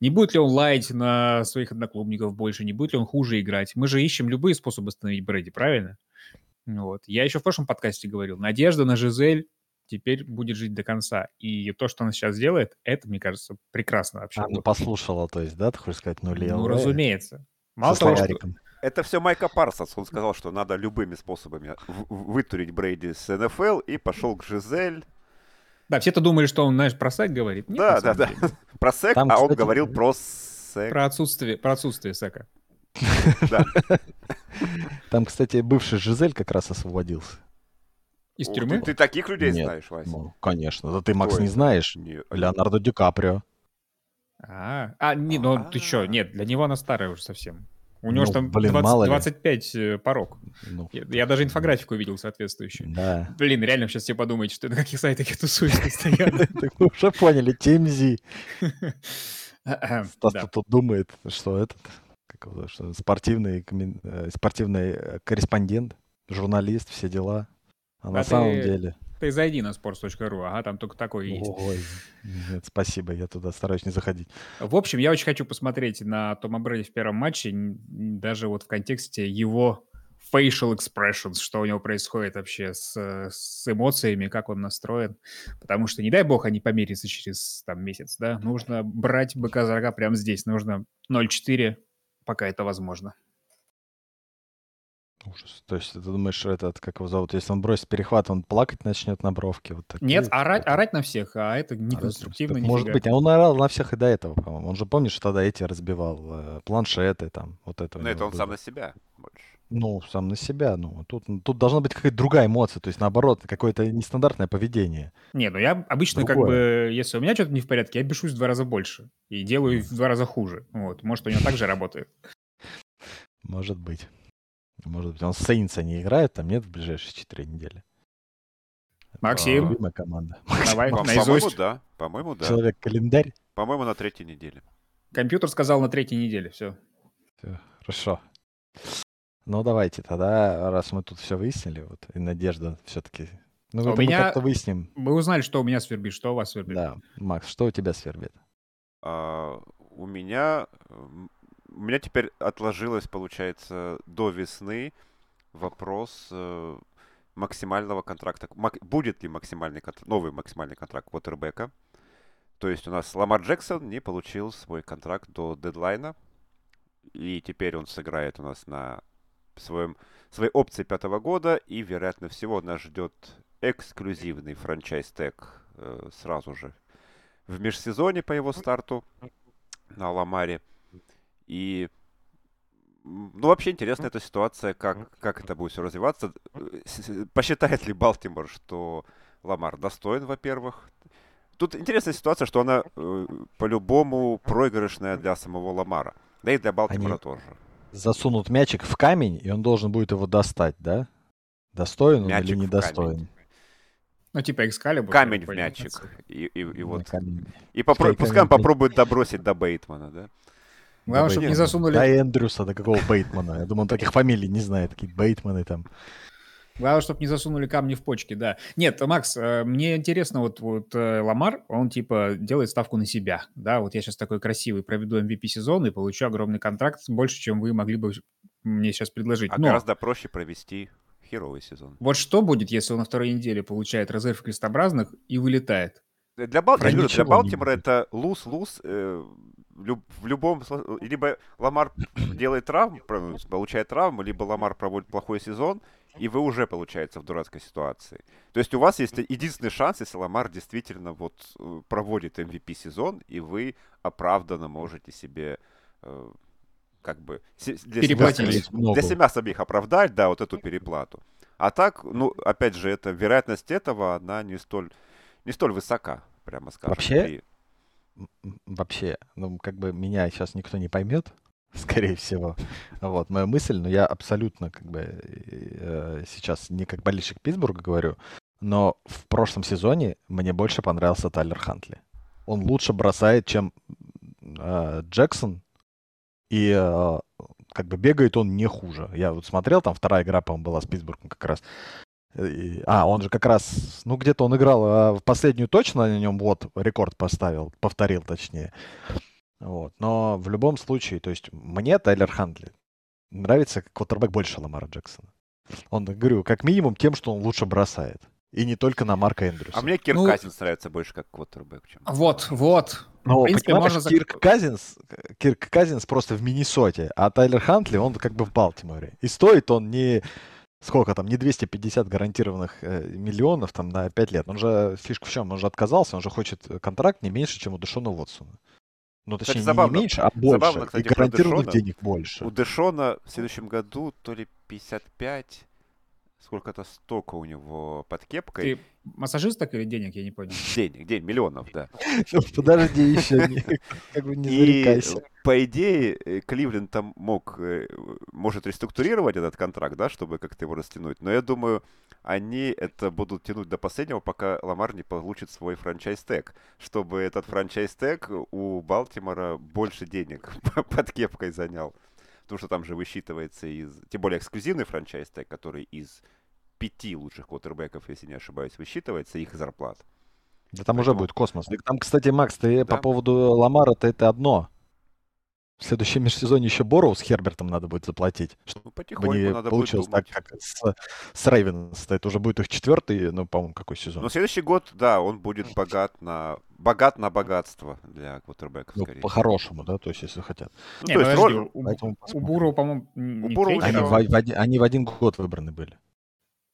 не будет ли он лаять на своих одноклубников больше, не будет ли он хуже играть? Мы же ищем любые способы остановить Брэди, правильно? Вот. Я еще в прошлом подкасте говорил, надежда на Жизель теперь будет жить до конца. И то, что она сейчас делает, это, мне кажется, прекрасно вообще. А, ну Вот. послушала, то есть, да, ты хочешь сказать, ну, Лео Ну, разумеется. Мало того, что... Это все Майка Парсонс. Он сказал, что надо любыми способами вытурить Брейди с НФЛ и пошел к Жизель. Да, все-то думали, что он, знаешь, про секс говорит. Нет, Да, да, да. деле. Про секс, Там, а он кстати, говорил про секс. Про отсутствие, про отсутствие секса. Да. Там, кстати, бывший Жизель как раз освободился. Из Ух тюрьмы? Ты, ты таких людей Нет, знаешь, Вася? Ну, конечно. Да ты, Макс, Кто не знаешь. Не- Леонардо Ди Каприо. А, а, не, ну ты что, нет, для него она старая уже совсем. У него Ну, же там блин, 20 мало ли. 25 э, порог. Ну, Я, я даже инфографику видел соответствующую. да. Блин, реально сейчас все подумаете, что на каких сайтах я тусуюсь постоянно. Так мы уже поняли, TMZ. Стас тут думает, что этот, спортивный, э, спортивный э, корреспондент, журналист, все дела. А на А самом ты- деле... Ты зайди на sports.ru, ага, там только такое есть. Ой, нет, спасибо, я туда стараюсь не заходить. В общем, я очень хочу посмотреть на Тома Брэди в первом матче, даже вот в контексте его facial expressions, что у него происходит вообще с, с эмоциями, как он настроен. Потому что, не дай бог, они помирятся через там, месяц, да? Нужно брать быка за рога прямо здесь. Нужно 0-4, пока это возможно. Ужас. То есть ты думаешь, этот, как его зовут, если он бросит перехват, он плакать начнет на бровке? Вот такие, Нет, орать, орать на всех, а это неконструктивно орать Может быть, а он орал на всех и до этого, по-моему. Он же, помнишь, тогда эти разбивал, э, планшеты там, вот это. Но это он было. сам на себя больше. Ну, сам на себя, ну, тут, тут должна быть какая-то другая эмоция, то есть, наоборот, какое-то нестандартное поведение. Не, ну я обычно Другое. как бы, если у меня что-то не в порядке, я бешусь в два раза больше и делаю в два раза хуже. Вот, может, у него так же работает. Может быть. Может быть, он с Сейнса не играет, там нет в ближайшие четыре недели. Максим. Любимая команда. Давай, По-моему, да. По-моему, да. Человек-календарь. По-моему, на третьей неделе. Компьютер сказал на третьей неделе, все. Все, хорошо. Ну, давайте тогда, раз мы тут все выяснили, вот, и Надежда все-таки... Ну, у меня... как-то выясним. Мы узнали, что у меня свербит, что у вас свербит. Да, Макс, что у тебя свербит? А, у меня у меня теперь отложилось, получается, до весны вопрос э, максимального контракта. Мак, будет ли максимальный контракт, новый максимальный контракт квотербека? То есть у нас Ламар Джексон не получил свой контракт до дедлайна. И теперь он сыграет у нас на своем, своей опции пятого года. И, вероятно всего, нас ждет эксклюзивный франчайз-тег э, сразу же в межсезоне по его старту на Ламаре. И ну, вообще интересна эта ситуация, как, как это будет все развиваться. Э, посчитает ли Балтимор, что Ламар достоин, во-первых. Тут интересная ситуация, что она э, по-любому проигрышная для самого Ламара. Да и для Балтимора Они тоже. Засунут мячик в камень, и он должен будет его достать, да? Достоин мячик он или недостоин? Ну, типа Экскалибур. Камень в мячик. И, и, и вот. Камень. И попро- пускай он попробует добросить до Бейтмана, да? Главное, чтобы не засунули... Да, Эндрюса, до какого Бейтмана. Я думаю, он таких фамилий не знает, такие Бейтманы там. Главное, чтобы не засунули камни в почки, да. Нет, Макс, э, мне интересно, вот, вот э, Ламар, он типа делает ставку на себя, да, вот я сейчас такой красивый проведу MVP сезон и получу огромный контракт, больше, чем вы могли бы мне сейчас предложить. А Но... гораздо проще провести херовый сезон. Вот что будет, если он на второй неделе получает резерв крестообразных и вылетает? Для, Бал... для Балтимора это луз-луз э, в любом либо Ламар делает травм, получает травму, либо Ламар проводит плохой сезон, и вы уже, получается, в дурацкой ситуации. То есть у вас есть единственный шанс, если Ламар действительно вот э, проводит MVP сезон, и вы оправданно можете себе э, как бы для себя, для себя самих оправдать, да, вот эту переплату. А так, ну, опять же, это вероятность этого, она не столь не столь высока, прямо скажем. Вообще, и... вообще, ну, как бы меня сейчас никто не поймет, скорее всего. Вот, моя мысль, но я абсолютно, как бы, э, сейчас не как болельщик Питтсбурга говорю, но в прошлом сезоне мне больше понравился Тайлер Хантли. Он лучше бросает, чем э, Джексон, и э, как бы бегает он не хуже. Я вот смотрел, там вторая игра, по-моему, была с Питтсбургом как раз. А, он же как раз, ну где-то он играл, а в последнюю точно на нем вот рекорд поставил, повторил точнее. Вот. Но в любом случае, то есть мне Тайлер Хандли нравится как квотербек больше Ламара Джексона. Он, говорю, как минимум тем, что он лучше бросает. И не только на Марка Эндрюса. А мне Кирк ну, Казинс нравится больше как квотербек. Чем... Вот, вот. Ну, в принципе, можно... Кирк Казинс, Кирк Казинс просто в Миннесоте, а Тайлер Хантли, он как бы в Балтиморе. И стоит он не сколько там, не 250 гарантированных э, миллионов там на 5 лет. Он же, фишка в чем, он же отказался, он же хочет контракт не меньше, чем у Дэшона Уотсона. Ну, точнее, кстати, забавно, не меньше, а больше. Забавно, кстати, и гарантированных Дэшона, денег больше. У Дэшона в следующем году то ли 55, сколько-то столько у него под кепкой. Ты массажист так или денег, я не понял? Денег, денег, миллионов, да. Ну, подожди еще, как бы не зарекайся. По идее, э, Кливленд там мог, э, может реструктурировать этот контракт, да, чтобы как-то его растянуть. Но я думаю, они это будут тянуть до последнего, пока Ламар не получит свой франчайз-тег. Чтобы этот франчайз-тег у Балтимора больше денег под кепкой занял. Потому что там же высчитывается из... Тем более эксклюзивный франчайз тег, который из пяти лучших квотербеков, если не ошибаюсь, высчитывается их зарплат. Да там Поэтому... уже будет космос. Там, кстати, Макс, ты да? по поводу Ламара-то это одно. В следующем межсезоне еще Бору с Хербертом надо будет заплатить. Чтобы ну, не надо получилось так, как с, с Рейвенс. Это уже будет их четвертый, ну, по-моему, какой сезон. Но следующий год, да, он будет богат на богат на богатство для квотербеков, ну, по-хорошему, да, то есть, если хотят. Ну, не, то есть, роль... у, у Буру, по-моему, не Буру они, в, в, они в один год выбраны были.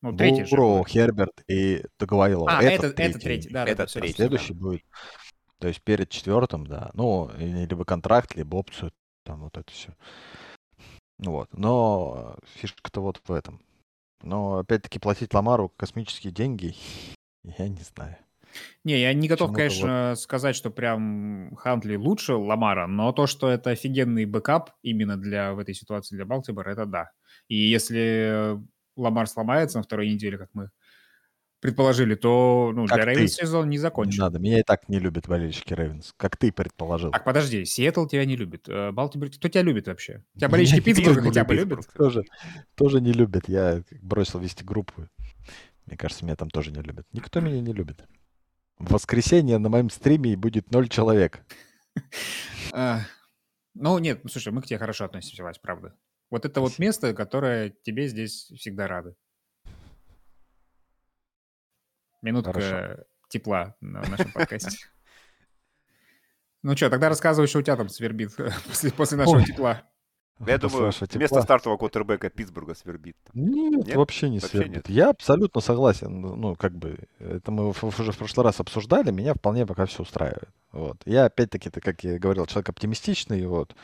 Ну, третий Буру, же. Херберт и Тагуайло. А, это, это третий. Это третий, да, это да, третий. Следующий да. будет. То есть перед четвертым, да. Ну, либо контракт, либо опцию, там вот это все. Вот. Но фишка-то вот в этом. Но опять-таки платить Ламару космические деньги, я не знаю. Не, я не готов, конечно, вот... сказать, что прям Хантли лучше Ламара, но то, что это офигенный бэкап именно для в этой ситуации для Балтимора, это да. И если Ламар сломается на второй неделе, как мы предположили, то ну, для Рейвенс сезон не закончен. Не надо, меня и так не любят болельщики Рейвенс, как ты предположил. Так, подожди, Сиэтл тебя не любит. Э, Балтимор, кто тебя любит вообще? Тебя болельщики Питтсбурга хотя бы любят? Тоже, тоже не любят. Я бросил вести группу. Мне кажется, меня там тоже не любят. Никто меня не любит. В воскресенье на моем стриме будет ноль человек. Ну, нет, ну, слушай, мы к тебе хорошо относимся, Вась, правда. Вот это вот место, которое тебе здесь всегда рады. Минутка Хорошо. тепла на нашем подкасте. Ну что, тогда рассказывай, что у тебя там свербит после, после нашего Ой. тепла. Я думаю, вместо стартового квотербека Питтсбурга свербит. Нет, нет? вообще не вообще свербит. Нет. Я абсолютно согласен. Ну, как бы, это мы уже в прошлый раз обсуждали, меня вполне пока все устраивает. Вот. Я, опять-таки, как я говорил, человек оптимистичный, вот.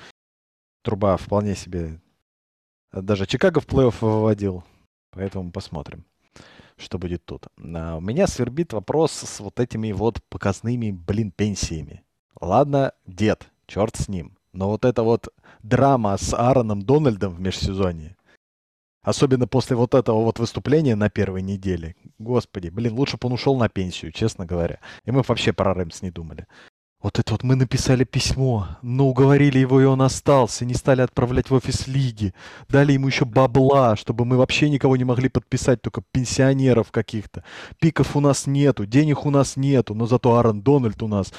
Труба вполне себе... Даже Чикаго в плей-офф выводил, поэтому посмотрим что будет тут. А у меня свербит вопрос с вот этими вот показными, блин, пенсиями. Ладно, дед, черт с ним. Но вот эта вот драма с Аароном Дональдом в межсезонье, особенно после вот этого вот выступления на первой неделе, господи, блин, лучше бы он ушел на пенсию, честно говоря. И мы вообще про Рэмс не думали. Вот это вот мы написали письмо, но уговорили его, и он остался, не стали отправлять в офис лиги. Дали ему еще бабла, чтобы мы вообще никого не могли подписать, только пенсионеров каких-то. Пиков у нас нету, денег у нас нету, но зато Аарон Дональд у нас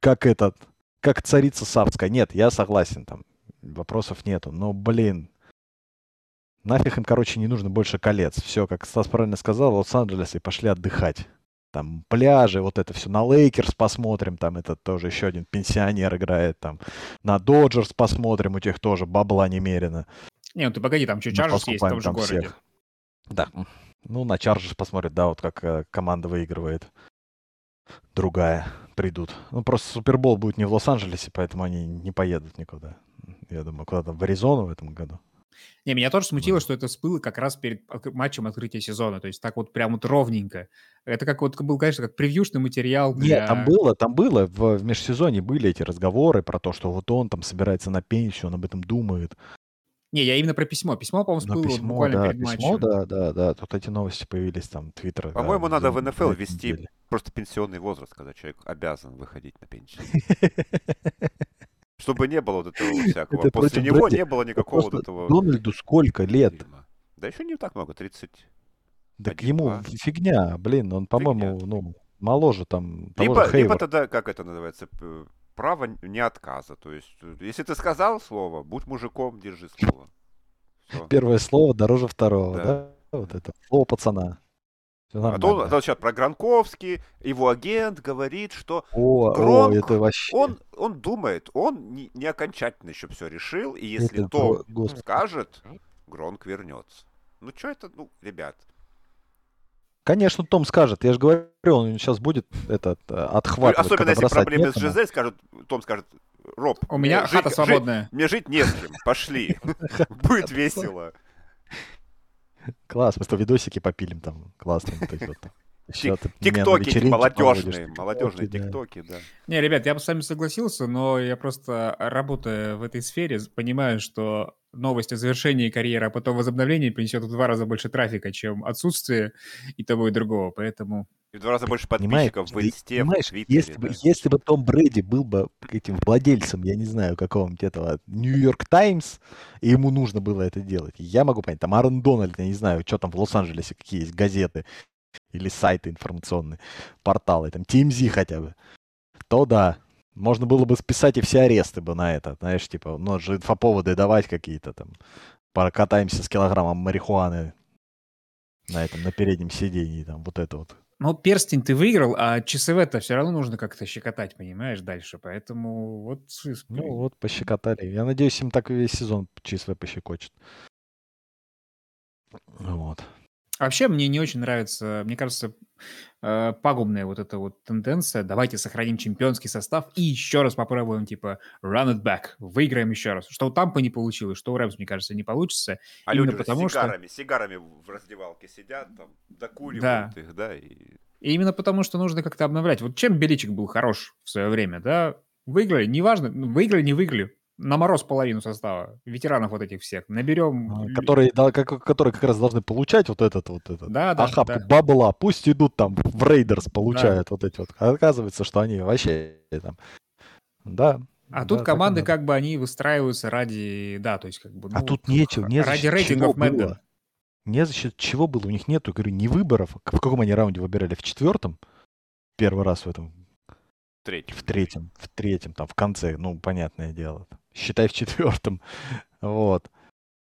как этот, как царица Савская. Нет, я согласен, там вопросов нету, но, блин, нафиг им, короче, не нужно больше колец. Все, как Стас правильно сказал, в Лос-Анджелесе пошли отдыхать там пляжи, вот это все на Лейкерс посмотрим, там это тоже еще один пенсионер играет, там на Доджерс посмотрим, у тех тоже бабла немерено. Не, ну ты погоди, там что, Чарджерс есть в том же городе. Всех. Да, ну на Чарджерс посмотрит, да, вот как э, команда выигрывает. Другая придут. Ну просто Супербол будет не в Лос-Анджелесе, поэтому они не поедут никуда. Я думаю, куда-то в Аризону в этом году. Не, меня тоже смутило, что это всплыло как раз перед матчем открытия сезона. То есть так вот прям вот ровненько. Это как вот был, конечно, как превьюшный материал. Для... Нет, там было, там было. В, в межсезонье были эти разговоры про то, что вот он там собирается на пенсию, он об этом думает. Не, я именно про письмо. Письмо, по-моему, всплыло письмо, буквально да, перед письмо, матчем. Да, да, да. Тут эти новости появились, там, Твиттер. По-моему, да, надо в НФЛ ввести просто пенсионный возраст, когда человек обязан выходить на пенсию. Чтобы не было вот этого всякого. После него не было никакого вот этого... Дональду сколько лет? Да еще не так много, 30. Так ему 2. фигня, блин, он, по-моему, ну, моложе там. Либо, либо тогда, как это называется, право не отказа. То есть, э, если ты сказал слово, будь мужиком, держи слово. Все. Первое слово дороже второго, да? да? Вот это слово пацана. А то, а то сейчас про Гранковский, его агент говорит, что о, Гронк, о, это вообще... он, он думает, он не, не окончательно еще все решил, и если это, Том Господи. скажет, Гронк вернется. Ну что это, ну, ребят. Конечно, Том скажет. Я же говорю, он сейчас будет этот э, отхватывать. Особенно если проблемы с Жизель, скажет, Том скажет, Роб, у меня хата жить, свободная. Жить, мне жить не с кем. Пошли. Будет весело. Класс, мы с тобой видосики попилим там. Классно. Тиктоки молодежные, молодежные тиктоки, да. Не, ребят, я бы с вами согласился, но я просто, работая в этой сфере, понимаю, что новость о завершении карьеры, а потом возобновлении принесет в два раза больше трафика, чем отсутствие и того, и другого, поэтому... И в два раза больше подписчиков в Инсте, в Твиттере. Если, да. бы, если бы Том Брэди был бы этим владельцем, я не знаю, какого-нибудь этого Нью-Йорк Таймс, и ему нужно было это делать, я могу понять, там Аарон Дональд, я не знаю, что там в Лос-Анджелесе, какие есть газеты или сайты информационные, порталы, там TMZ хотя бы, то да, можно было бы списать и все аресты бы на это, знаешь, типа, ну, же инфоповоды давать какие-то там, прокатаемся с килограммом марихуаны на этом, на переднем сиденье, там, вот это вот Ну, перстень ты выиграл, а ЧСВ-то все равно нужно как-то щекотать, понимаешь, дальше. Поэтому вот... Ну вот, пощекотали. Я надеюсь, им так весь сезон ЧСВ пощекочет. Вот. Вообще мне не очень нравится, мне кажется, э, пагубная вот эта вот тенденция. Давайте сохраним чемпионский состав и еще раз попробуем, типа, run it back, выиграем еще раз. Что у Тампа не получилось, что у Рэмс, мне кажется, не получится. А люди потому, с сигарами, что... сигарами в раздевалке сидят, там, докуривают да. их, да, и... И именно потому, что нужно как-то обновлять. Вот чем Беличик был хорош в свое время, да? Выиграли, неважно, ну, выиграли, не выиграли на мороз половину состава, ветеранов вот этих всех, наберем... А, которые, да, как, которые как раз должны получать вот этот вот этот да, да, охапку да. бабла, пусть идут там в Рейдерс, получают да. вот эти вот. А оказывается, что они вообще там... Да, а да, тут команды как бы они выстраиваются ради, да, то есть как бы... А ну, а тут нечего, не ради рейтингов Мэддена. Не за счет чего было, у них нету, говорю, ни выборов. В каком они раунде выбирали? В четвертом? Первый раз в этом третьем. В третьем, в третьем, там, в конце, ну, понятное дело. Считай, в четвертом. Вот.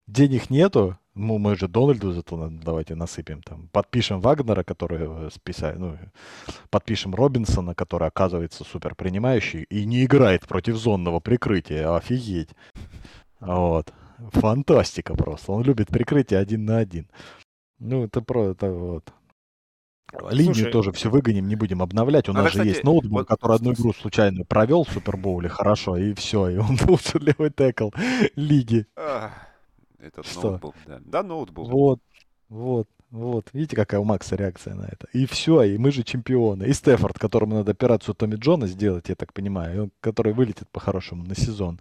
Денег нету, ну, мы же Дональду зато давайте насыпем там. Подпишем Вагнера, который э, списали, ну, подпишем Робинсона, который оказывается супер принимающий и не играет против зонного прикрытия. Офигеть. Вот. Фантастика просто. Он любит прикрытие один на один. Ну, это про это вот. Линию Слушай, тоже все выгоним, не будем обновлять. У нас же кстати, есть ноутбук, вот... который одну игру случайно провел в Супербоуле, хорошо, и все, и он лучший левый текл лиги. этот Что? ноутбук, да. Да, ноутбук. Вот, вот, вот. Видите, какая у Макса реакция на это. И все, и мы же чемпионы. И Стефорд, которому надо операцию Томми Джона сделать, я так понимаю, который вылетит по-хорошему на сезон.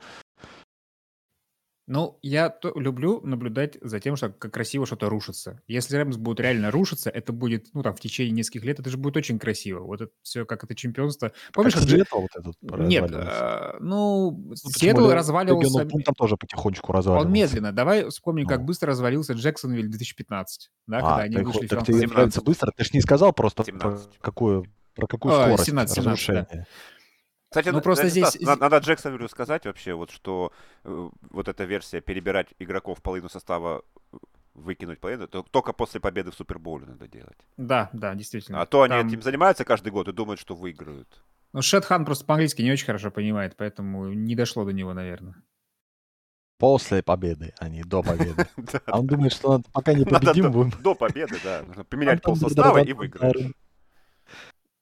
Ну, я то люблю наблюдать за тем, что как красиво что-то рушится. Если Рэмс будут реально рушиться, это будет, ну, там, в течение нескольких лет, это же будет очень красиво. Вот это все, как это чемпионство. Помнишь, как Сиэтл вот этот Нет, а, ну, ну Сиэтл разваливался... Он там тоже потихонечку разваливался. Он медленно. Давай вспомним, ну. как быстро развалился Джексонвиль 2015, да, а, когда они вышли так ты нравится быстро? Ты же не сказал просто про какую, про какую а, скорость 17, 17, разрушения. Да. Кстати, ну, просто здесь... Стас, надо Джексонвиллю сказать вообще, вот что э, вот эта версия перебирать игроков половину состава э, выкинуть половину, то только после победы в Супербоуле надо делать. Да, да, действительно. А то они Там... этим занимаются каждый год и думают, что выиграют. Ну, Шетхан просто по-английски не очень хорошо понимает, поэтому не дошло до него, наверное. После победы, а не до победы. А он думает, что пока не победим, будем... До победы, да. Нужно поменять полсостава и выиграть.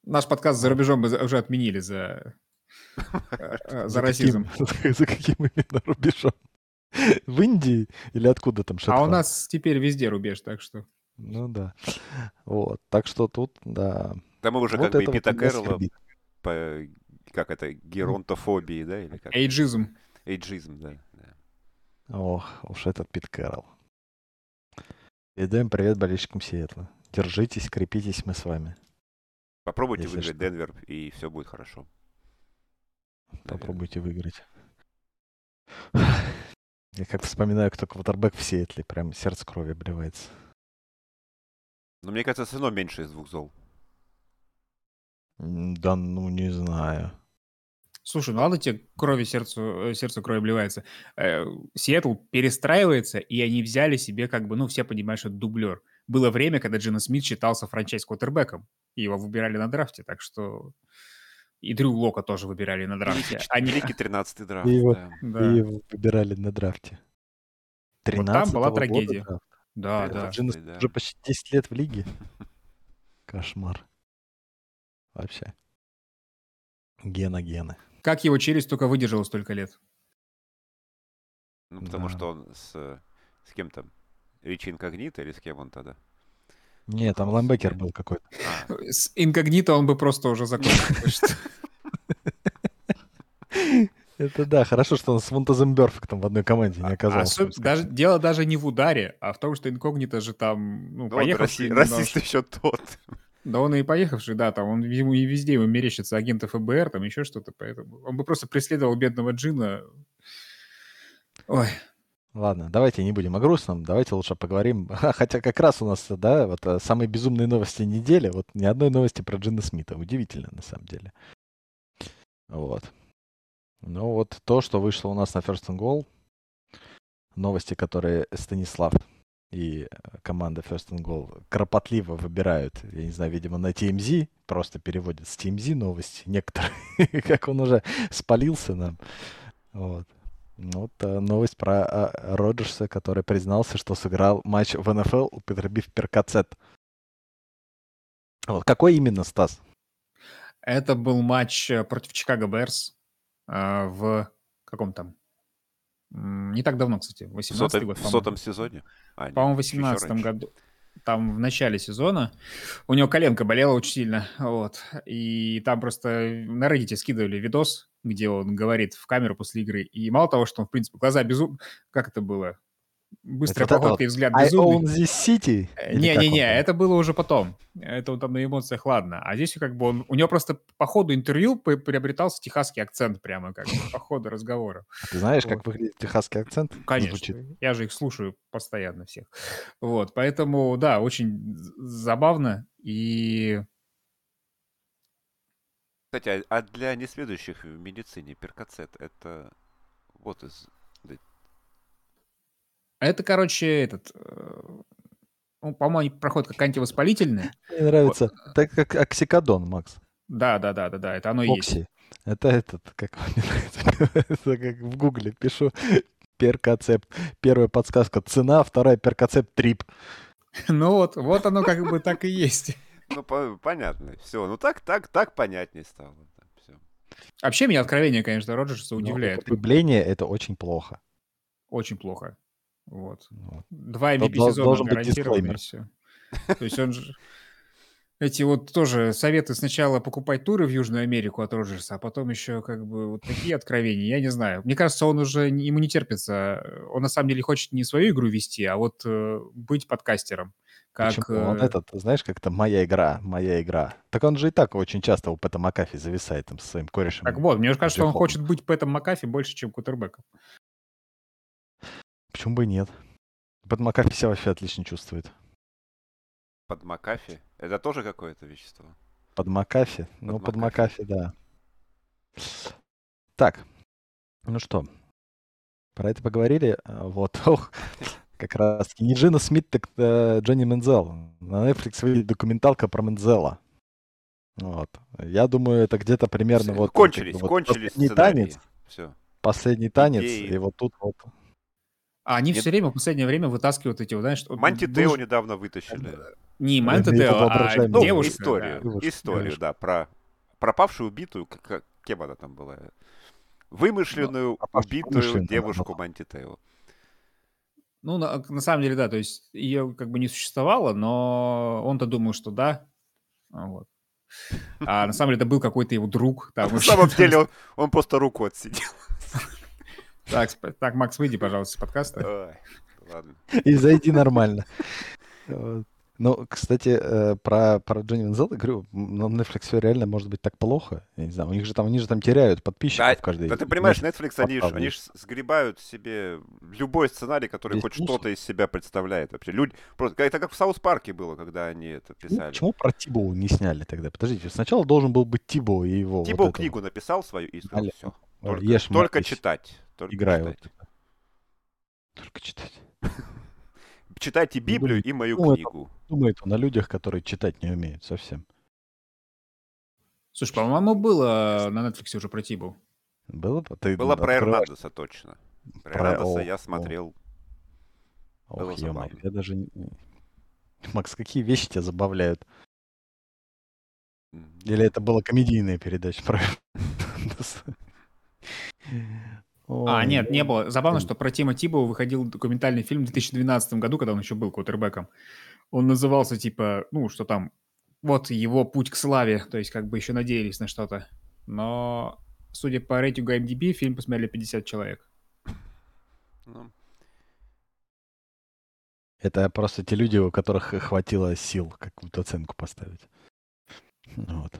Наш подкаст за рубежом мы уже отменили за за расизм. За каким именно рубежом? В Индии или откуда там А у нас теперь везде рубеж, так что... Ну да. Вот. Так что тут, да. Да мы уже как бы Пита Кэрролла по, как это, геронтофобии, да? Или как? Эйджизм. Эйджизм, да. Ох, уж этот Пит Кэрролл. Передаем привет болельщикам Сиэтла. Держитесь, крепитесь, мы с вами. Попробуйте выиграть Денвер, и все будет хорошо. Попробуйте выиграть. Я как вспоминаю, кто квотербек в Сиэтле, прям сердце крови обливается. Но мне кажется, все равно меньше из двух зол. Да, ну не знаю. Слушай, ну ладно тебе крови сердцу, э, сердцу крови обливается. Э, Сиэтл перестраивается, и они взяли себе как бы, ну все понимают, что это дублер. Было время, когда Джина Смит считался франчайз-квотербеком, и его выбирали на драфте, так что и Дрю Лока тоже выбирали на драфте. Они Великий 13-й драфт. И его, да. и его выбирали на драфте. 13 вот там была трагедия. Года да, да. Джинус да. уже почти 10 лет в лиге. Кошмар. Вообще. Гена Гена. Как его челюсть только выдержала столько лет? Ну, потому да. что он с, с кем то Ричи Инкогнито или с кем он тогда? Нет, там ламбекер был какой-то. А. С инкогнито он бы просто уже закончил. Это да, хорошо, что он с Монтеземберфектом в одной команде не а, оказался. Особ... Даже, дело даже не в ударе, а в том, что инкогнито же там, ну, да поехавший... Расист еще тот. Да он и поехавший, да, там он ему и везде ему мерещится агента ФБР, там еще что-то, поэтому он бы просто преследовал бедного Джина. Ой, Ладно, давайте не будем о грустном, давайте лучше поговорим. Хотя как раз у нас, да, вот э, самые безумные новости недели, вот ни одной новости про Джина Смита. Удивительно, на самом деле. Вот. Ну вот то, что вышло у нас на First and Goal, новости, которые Станислав и э, команда First and Goal кропотливо выбирают, я не знаю, видимо, на TMZ, просто переводят с TMZ новости некоторые, как он уже спалился нам. Вот. Ну, вот э, новость про э, Роджерса, который признался, что сыграл матч в НФЛ, употребив перкацет. Вот. Какой именно, Стас? Это был матч против Чикаго Берс э, в каком там? Не так давно, кстати, 18 год. В сотом сезоне? А, по-моему, в 18 году. Там в начале сезона у него коленка болела очень сильно, вот. И там просто на Reddit скидывали видос, где он говорит в камеру после игры. И мало того, что он, в принципе, глаза безум... Как это было? Быстрая это походка и взгляд безумный. I own this city? Не-не-не, это было уже потом. Это вот там на эмоциях, ладно. А здесь как бы он... У него просто по ходу интервью приобретался техасский акцент прямо как по ходу разговора. А ты знаешь, вот. как выглядит техасский акцент? Конечно. Звучит. Я же их слушаю постоянно всех. Вот, поэтому, да, очень забавно и... Кстати, а, а для несведущих в медицине перкацет это вот из это, короче, этот... Э, ну, по-моему, проходит как антивоспалительное. Мне нравится. Вот. Так как оксикодон, Макс. Да, да, да, да, да, это оно и Окси. есть. Это этот, как мне нравится, это как в гугле пишу, перкацепт. Первая подсказка цена, вторая перкацепт трип. Ну вот, вот оно как бы так и есть. Ну, по- понятно. Все, ну так, так, так понятнее стало. все. Вообще меня откровение, конечно, Роджерса удивляет. Употребление — это очень плохо. Очень плохо. Вот. Два MVP сезона гарантированы, и все. То есть он же... Эти вот тоже советы сначала покупать туры в Южную Америку от Роджерса, а потом еще как бы вот такие откровения, я не знаю. Мне кажется, он уже, ему не терпится. Он на самом деле хочет не свою игру вести, а вот э, быть подкастером. Как... Почему? Он э, этот, знаешь, как то моя игра, моя игра. Так он же и так очень часто у Пэта Макафи зависает там со своим корешем. Так вот, мне кажется, что он хочет быть Пэтом Макафи больше, чем квотербеком. Почему бы и нет? Пэт Макафи себя вообще отлично чувствует. Под Макафи? Это тоже какое-то вещество? Под Макафи? Под ну, Макафи. под Макафи, да. Так, ну что, про это поговорили. А, вот, ох, как раз не Джино Смит, так э, Джонни Мензел. На Netflix выйдет документалка про Мензела. Вот. Я думаю, это где-то примерно Все, вот... Кончились, как бы, кончились вот, сценарии. танец. Все. Последний танец, Идеи. и вот тут вот а они Нет. все время в последнее время вытаскивают эти, знаешь... Манти Тео был... недавно вытащили. Не Манти Тео, а ну, девушка. Историю, да. историю, да, про пропавшую убитую, как, кем она там была? Вымышленную ну, убитую вымышленную, девушку да. Манти Тео. Ну, на, на самом деле, да, то есть ее как бы не существовало, но он-то думал, что да. Вот. А на самом деле это был какой-то его друг. Там, на самом деле он, он просто руку отсидел. Так, так, Макс, выйди, пожалуйста, с подкаста. Ой, ладно. И зайди нормально. Ну, кстати, э, про, про Джонни Мензела, говорю, на Netflix все реально может быть так плохо. Я не знаю, у них же там, они же там теряют подписчиков да, каждый Да ты понимаешь, Netflix, они же они сгребают себе любой сценарий, который Здесь хоть что-то из себя представляет вообще. Люди, просто, это как в Саус Парке было, когда они это ну, писали. Ну, почему про Тибоу не сняли тогда? Подождите, сначала должен был быть Тибо и его... Тибоу вот книгу написал свою и сказал, все. Только, Ешь, только читать. Только Играю. Читать. Вот только читать. Читайте Библию и мою думает, книгу. Думает он о людях, которые читать не умеют совсем. Слушай, по-моему, было на Netflix уже про Тибу. Было? Ты было про Эрнандеса точно. Про, про... Эрнандеса я смотрел. Ох, ё я даже... Макс, какие вещи тебя забавляют? Или это была комедийная передача про а, нет, не было. Забавно, что про Тима Тибова выходил документальный фильм в 2012 году, когда он еще был квотербеком. Он назывался типа, ну, что там, вот его путь к славе, то есть как бы еще надеялись на что-то. Но, судя по рейтингу MDB, фильм посмотрели 50 человек. Ну. Это просто те люди, у которых хватило сил какую-то оценку поставить. Вот.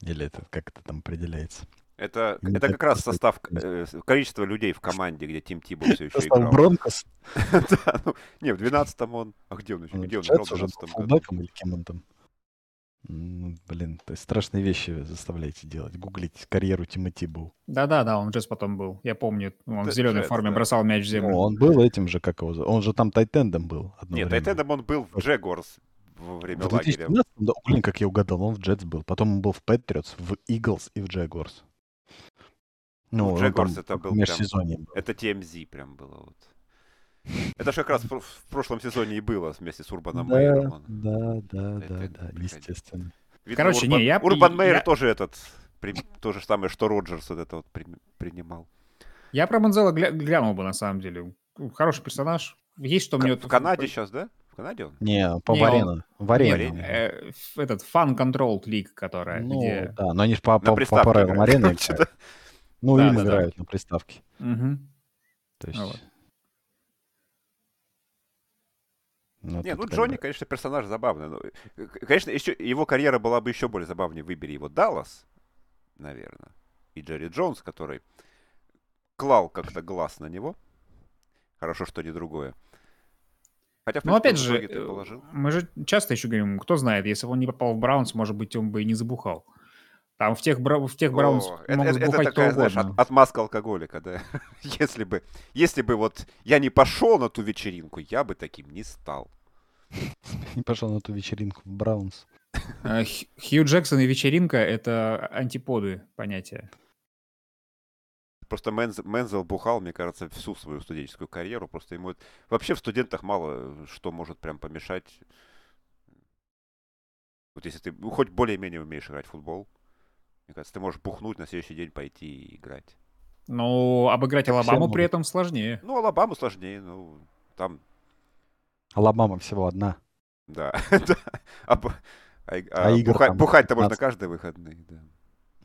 Или это как это там определяется. Это, это как раз состав, э, количество людей в команде, где Тим Тибо все еще играл. Бронкос? да, ну, не, в 12-м он... А где он еще? Где он играл в 12 году? или кем он там? Ну, блин, то есть страшные вещи заставляете делать. Гуглить карьеру Тимати был. Да-да-да, он Джетс потом был. Я помню, он в зеленой форме бросал мяч в ну, землю. Ну, он был этим же, как его Он же там тайтендом был. Нет, тайтендом он был в Джегорс во время в лагеря. Да, блин, как я угадал, он в Джетс был. Потом он был в Патриотс, в Иглс и в Джегорс. Ну, Джегорс это был прям... Это TMZ прям было вот. Это же как раз в прошлом сезоне и было вместе с Урбаном да, Мейером. Да, да, да, да, естественно. Видно, Короче, Урбан, не, я... Урбан Мейер я... тоже этот, при, то же самое, что Роджерс вот это вот при, принимал. Я про Манзела гля- глянул бы, на самом деле. Хороший персонаж. Есть что в, мне... В Канаде сейчас, да? В Канаде он? Не, по Варена. В Арене. Э, этот Fun Control League, которая, ну, где... да, но они же по, по, по правилам арены Ну, да, им да, играют да. на приставке. Угу. То есть... Вот. Ну, не, ну Джонни, бы... конечно, персонаж забавный. Но, э, конечно, еще, его карьера была бы еще более забавнее. Выбери его Даллас, наверное. И Джерри Джонс, который клал как-то глаз на него. Хорошо, что не другое. Хотя, в принципе, ну, опять же, э, мы же часто еще говорим, кто знает, если бы он не попал в Браунс, может быть, он бы и не забухал. Там в тех, в тех Браунс О, это, это, это такая, знаешь, от, отмазка алкоголика, да. если, бы, если бы вот я не пошел на ту вечеринку, я бы таким не стал. Не пошел на ту вечеринку в Браунс. А, Хью Джексон и вечеринка — это антиподы понятия. Просто Мензел, Мензел бухал, мне кажется, всю свою студенческую карьеру. Просто ему... Вообще в студентах мало что может прям помешать. Вот если ты ну, хоть более-менее умеешь играть в футбол, мне кажется, ты можешь бухнуть, на следующий день пойти и играть. Ну, обыграть так Алабаму при этом сложнее. Ну, Алабаму сложнее, ну, там... Алабама всего одна. Да, да. А, а, а бухать, бухать-то можно каждые выходные, да.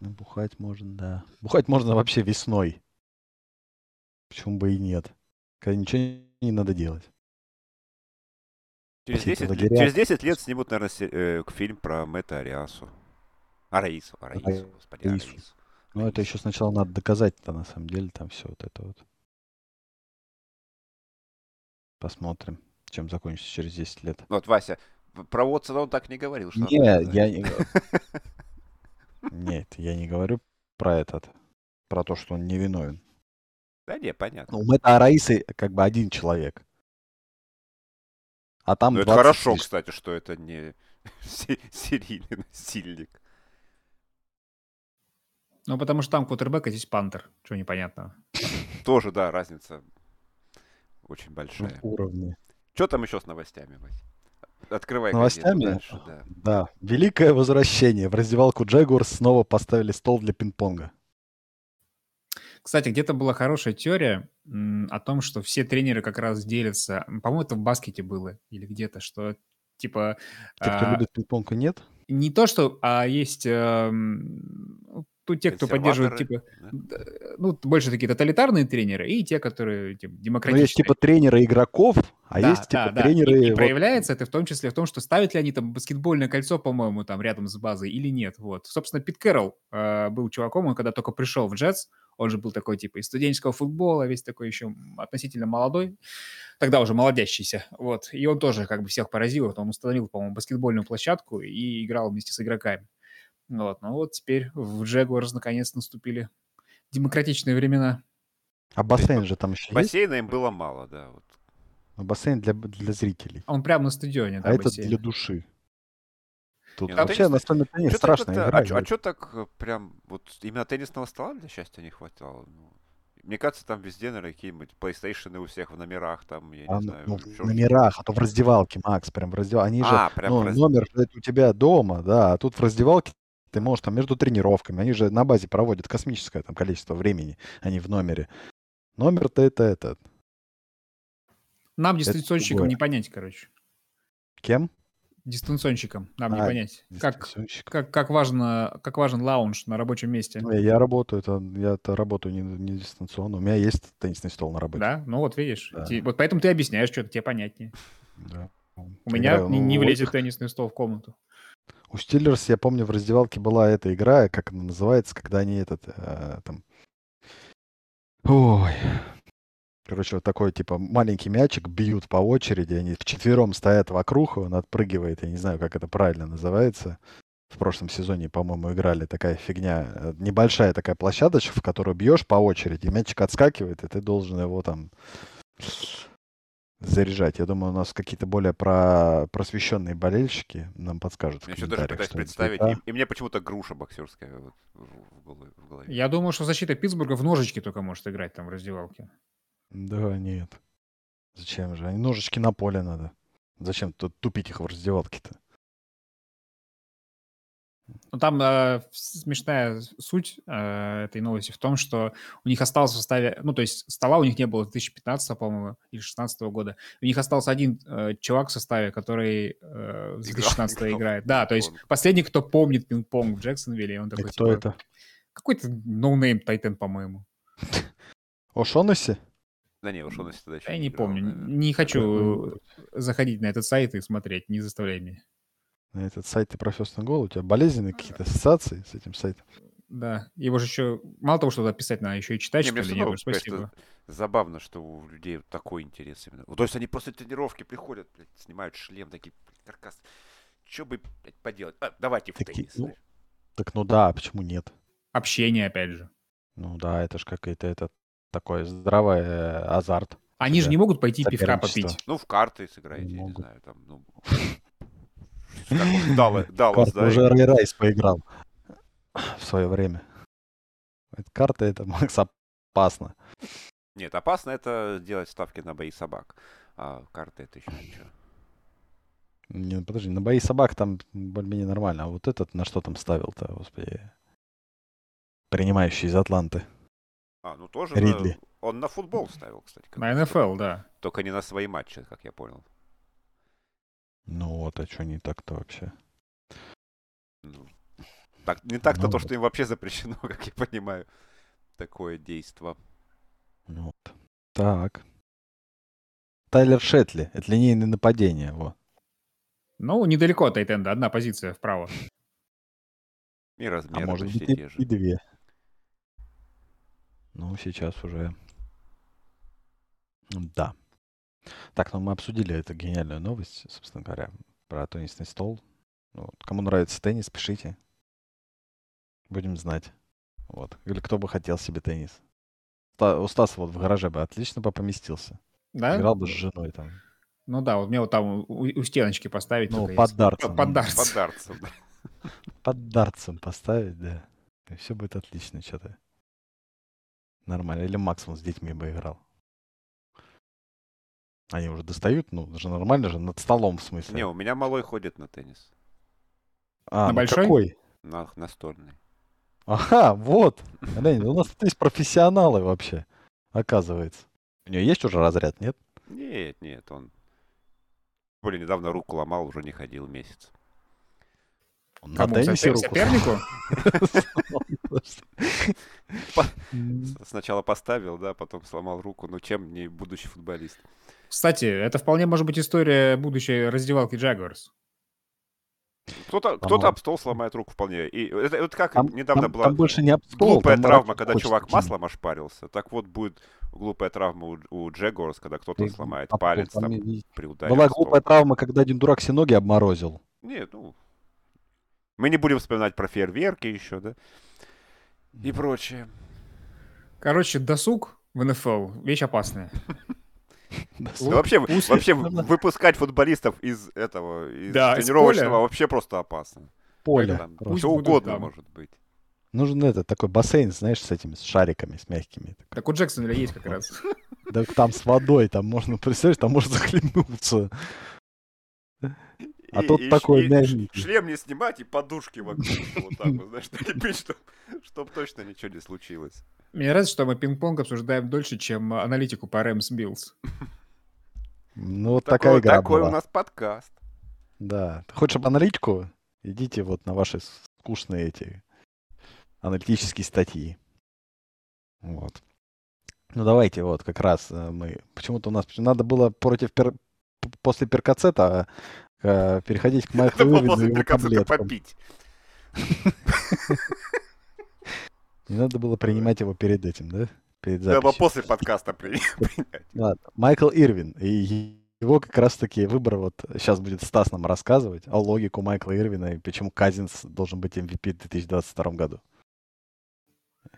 Ну, бухать можно, да. Бухать можно вообще весной. Почему бы и нет? Когда ничего не надо делать. Через 10, через 10 лет снимут, наверное, э, фильм про Мэтта Ариасу. Араису, Араису, господи, Араису. Араису. Ну, это еще сначала надо доказать-то, на самом деле, там все вот это вот. Посмотрим, чем закончится через 10 лет. Ну, вот, Вася, про Уотсона он так не говорил. Что Нет, я не... Нет, я не говорю про этот, про то, что он невиновен. Да не, понятно. Ну, это Араисы как бы один человек. А там ну, это хорошо, кстати, что это не серийный насильник. Ну, потому что там квотербек, а здесь пантер. Чего непонятно. Тоже, да, разница очень большая. Уровни. Что там еще с новостями, Вась? Открывай Новостями? Дальше, да. да. Великое возвращение. В раздевалку Джегуарс снова поставили стол для пинг-понга. Кстати, где-то была хорошая теория о том, что все тренеры как раз делятся. По-моему, это в баскете было или где-то, что типа... Те, кто а, любит пинг-понг, нет? Не то, что, а есть э, тут те, кто поддерживает, типа, да? ну, больше такие тоталитарные тренеры, и те, которые типа, демократичные. Ну, есть, типа, тренеры игроков, а да, есть, типа, да, тренеры... И, и вот... проявляется это в том числе в том, что ставят ли они там баскетбольное кольцо, по-моему, там рядом с базой или нет, вот. Собственно, Пит Кэрролл э, был чуваком, он когда только пришел в Джетс, он же был такой, типа, из студенческого футбола, весь такой еще относительно молодой, тогда уже молодящийся, вот. И он тоже как бы всех поразил, вот он установил, по-моему, баскетбольную площадку и играл вместе с игроками. Вот, ну вот теперь в Jaguars наконец наступили демократичные времена. А бассейн же там еще Бассейна есть? им было мало, да. Вот. А бассейн для, для зрителей. Он прямо на стадионе, да, А бассейн. это для души. Тут Нет, вообще на самом деле страшно играть. А, а что так э, прям, вот именно теннисного стола для счастья не хватало? Ну, мне кажется, там везде, наверное, какие-нибудь PlayStation у всех в номерах, там, я а, не знаю. Ну, в номерах, а то в раздевалке, Макс, прям в раздевалке. Они а, же, прям ну, раз... номер у тебя дома, да, а тут в раздевалке ты можешь там между тренировками, они же на базе проводят космическое там количество времени, а не в номере. Номер-то это этот. Нам, дистанционщикам, не понять, короче. Кем? Дистанционщикам нам а, не понять. Как, как, как, важно, как важен лаунж на рабочем месте. Ну, я работаю, это, я это работаю не, не дистанционно. У меня есть теннисный стол на работе. Да? Ну вот видишь. Да. Ти, вот поэтому ты объясняешь что-то, тебе понятнее. Да. У меня Играю, не, ну, не влезет теннисный стол в комнату. У Стиллерс, я помню, в раздевалке была эта игра, как она называется, когда они этот, э, там... Ой. Короче, вот такой, типа, маленький мячик бьют по очереди, они вчетвером стоят вокруг, он отпрыгивает, я не знаю, как это правильно называется. в прошлом сезоне, по-моему, играли такая фигня. Э, небольшая такая площадочка, в которую бьешь по очереди, мячик отскакивает, и ты должен его там заряжать. Я думаю, у нас какие-то более про... просвещенные болельщики нам подскажут. Я еще даже пытаюсь представить. И, и мне почему-то груша боксерская вот в голове. Я думаю, что защита Питтсбурга в ножички только может играть там в раздевалке. Да, нет. Зачем же? Они ножички на поле надо. Зачем тут тупить их в раздевалке-то? Ну, там э, смешная суть э, этой новости в том, что у них остался в составе, ну, то есть стола у них не было с 2015, по-моему, или 2016 года. У них остался один э, чувак в составе, который э, с 2016 играл, играет. Да, то есть последний, кто помнит пинг-понг в Джексонвилле, он такой, И кто типа, это? Какой-то ноунейм Тайтен, по-моему. О'Шонесси? Да не, О'Шонесси тогда еще Я не, не помню. Не хочу заходить на этот сайт и смотреть, не заставляй меня на этот сайт ты Professional Goal, у тебя болезненные какие-то ассоциации с этим сайтом? Да, его же еще мало того, что писать, надо еще и читать, не, что ли. Нет, спасибо. Забавно, что у людей такой интерес именно. То есть они после тренировки приходят, блядь, снимают шлем, такие, каркас. Что бы, блядь, поделать? А, давайте в Таки, теннис. Ну, так ну да, а почему нет? Общение, опять же. Ну да, это же какой-то это такой здравый э, азарт. Они же не могут пойти пивка попить. Ну, в карты сыграете, не, не знаю, там, ну... Даллас, да. Уже Рэй Райс поиграл в свое время. Карта это, Макс, опасно. Нет, опасно это делать ставки на бои собак. А карты это еще ничего. Не, подожди, на бои собак там более-менее нормально. А вот этот на что там ставил-то, господи? Принимающий из Атланты. А, ну тоже. Ридли. На... Он на футбол ставил, кстати. На НФЛ, да. Только не на свои матчи, как я понял. Ну вот, а что не так-то вообще? Ну, так, не так-то ну, то, что им вообще запрещено, как я понимаю, такое действо. Ну вот. Так. Тайлер Шетли. Это линейное нападение. Во. Ну, недалеко от Эйтенда. Одна позиция вправо. И размеры а может быть и, те же. и две. Ну, сейчас уже... Да. Так, ну мы обсудили эту гениальную новость, собственно говоря, про теннисный стол. Ну, кому нравится теннис, пишите. Будем знать. Вот. Или кто бы хотел себе теннис. У Стаса вот в гараже бы отлично бы поместился. Да? Играл бы с женой там. Ну да, вот мне вот там у, у стеночки поставить. Ну, под есть. дартсом. Под дартсом. Под дартсом, да. Под дартсом поставить, да. И все будет отлично что-то. Нормально. Или Максимум с детьми бы играл. Они уже достают, ну, же нормально же, над столом в смысле. Не, у меня малой ходит на теннис. А, на большой? какой? На настольный. Ага, вот. Леонид, у нас тут есть профессионалы вообще, оказывается. У него есть уже разряд, нет? Нет, нет, он более недавно руку ломал, уже не ходил месяц. На Кому? теннисе руку сопернику? Сначала поставил, да, потом сломал руку. Ну, чем не будущий футболист? Кстати, это вполне может быть история будущей раздевалки Jaguars. Кто-то, кто-то об стол сломает руку вполне. И это, это как там, недавно там, была там больше не об стол, глупая травма, когда чувак маслом ошпарился. Так вот будет глупая травма у, у Jaguars, когда кто-то сломает а, палец там, там при ударе. Была глупая травма, когда один дурак все ноги обморозил. Нет, ну... Мы не будем вспоминать про фейерверки еще, да? И прочее. Короче, досуг в НФЛ – вещь опасная. Вообще, вообще выпускать футболистов из этого, из тренировочного вообще просто опасно. Поле. Все угодно может быть. Нужен этот такой бассейн, знаешь, с этими, с шариками, с мягкими. Так у Джексона есть как раз. Да там с водой, там можно, представляешь, там можно захлебнуться. А тут такой мягенький. Шлем не снимать и подушки вокруг вот так вот, знаешь, чтобы чтоб точно ничего не случилось. Мне нравится, что мы пинг-понг обсуждаем дольше, чем аналитику по Рэмс Биллс. Ну, вот такая игра Такой у нас подкаст. Да. Хочешь аналитику? Идите вот на ваши скучные эти аналитические статьи. Вот. Ну давайте вот как раз э, мы... Почему-то у нас... Надо было против пер... после перкацета э, переходить к Майклу Ирвину и его таблеткам. попить. Не надо было принимать его перед этим, да? Перед записью. Надо после подкаста принять. Ладно. Майкл Ирвин и его как раз-таки выбор, вот сейчас будет Стас нам рассказывать о логику Майкла Ирвина и почему Казинс должен быть MVP в 2022 году.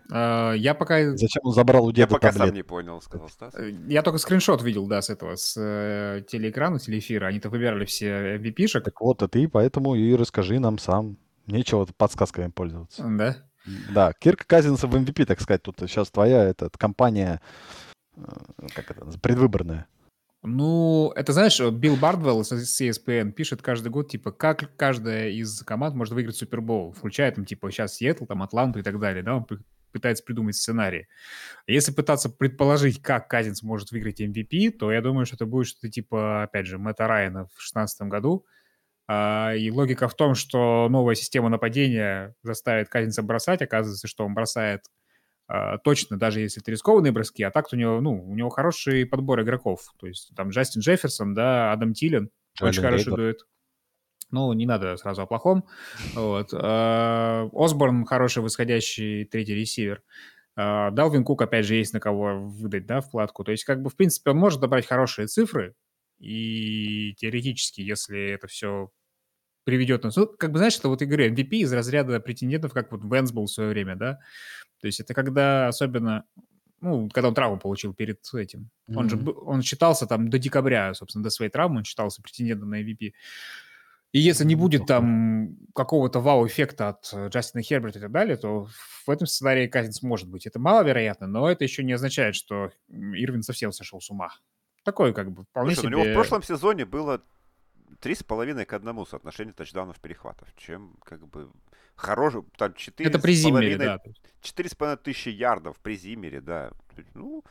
Uh, я пока... Зачем он забрал у деда Я пока таблет? сам не понял, сказал Стас. Э, я только скриншот видел, да, с этого, с э, телеэкрана, телеэфира. Они-то выбирали все MVP-шек. Так вот, а ты поэтому и расскажи нам сам. Нечего подсказками пользоваться. Да? Да, Кирк Казинса в MVP, так сказать, тут сейчас твоя эта компания, э, как это, предвыборная. Ну, это знаешь, Билл Бардвелл с ESPN пишет каждый год, типа, как каждая из команд может выиграть Супербол, включая там, типа, сейчас Сиэтл, там, Атланту и так далее, да, он пытается придумать сценарий. Если пытаться предположить, как Казинс может выиграть MVP, то я думаю, что это будет что-то типа, опять же, Мэтта Райана в 2016 году. А, и логика в том, что новая система нападения заставит Казинса бросать. Оказывается, что он бросает а, точно, даже если это рискованные броски, а так у него, ну, у него хороший подбор игроков. То есть там Джастин Джефферсон, да, Адам Тилен, очень хороший дуэт. Ну, не надо сразу о плохом. Вот. А, Осборн хороший восходящий третий ресивер. А, Далвин Кук, опять же, есть на кого выдать, да, вкладку. То есть, как бы, в принципе, он может добрать хорошие цифры, и теоретически, если это все приведет нас... Ну, как бы, знаешь, это вот, говорю, MVP из разряда претендентов, как вот Венс был в свое время, да? То есть это когда особенно ну, когда он травму получил перед этим. Mm-hmm. Он же он считался там до декабря, собственно, до своей травмы, он считался претендентом на MVP. И если не будет там какого-то вау-эффекта от э, Джастина Херберта и так далее, то в этом сценарии Казинс может быть. Это маловероятно, но это еще не означает, что Ирвин совсем сошел с ума. Такой как бы вполне Слушай, себе... у него в прошлом сезоне было три с половиной к одному соотношение тачдаунов перехватов, чем как бы хороший, там четыре Это при Зиммере, да. Четыре с половиной тысячи ярдов при Зиммере, да. Ну,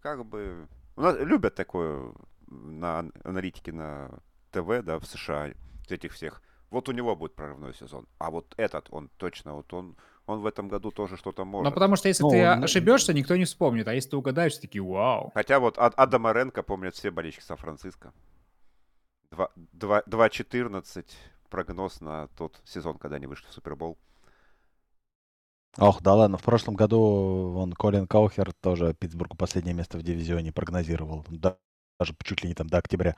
как бы... У нас любят такое на аналитике на ТВ, да, в США этих всех. Вот у него будет прорывной сезон. А вот этот, он точно, вот он, он в этом году тоже что-то может. Ну, потому что если ну, ты он... ошибешься, никто не вспомнит. А если ты угадаешь, все такие, вау. Хотя вот Адама Ренко помнят все болельщики Сан-Франциско. 2-14 прогноз на тот сезон, когда они вышли в Супербол. Ох, да ладно, в прошлом году он Колин Каухер тоже Питтсбургу последнее место в дивизионе прогнозировал. Да, даже чуть ли не там до октября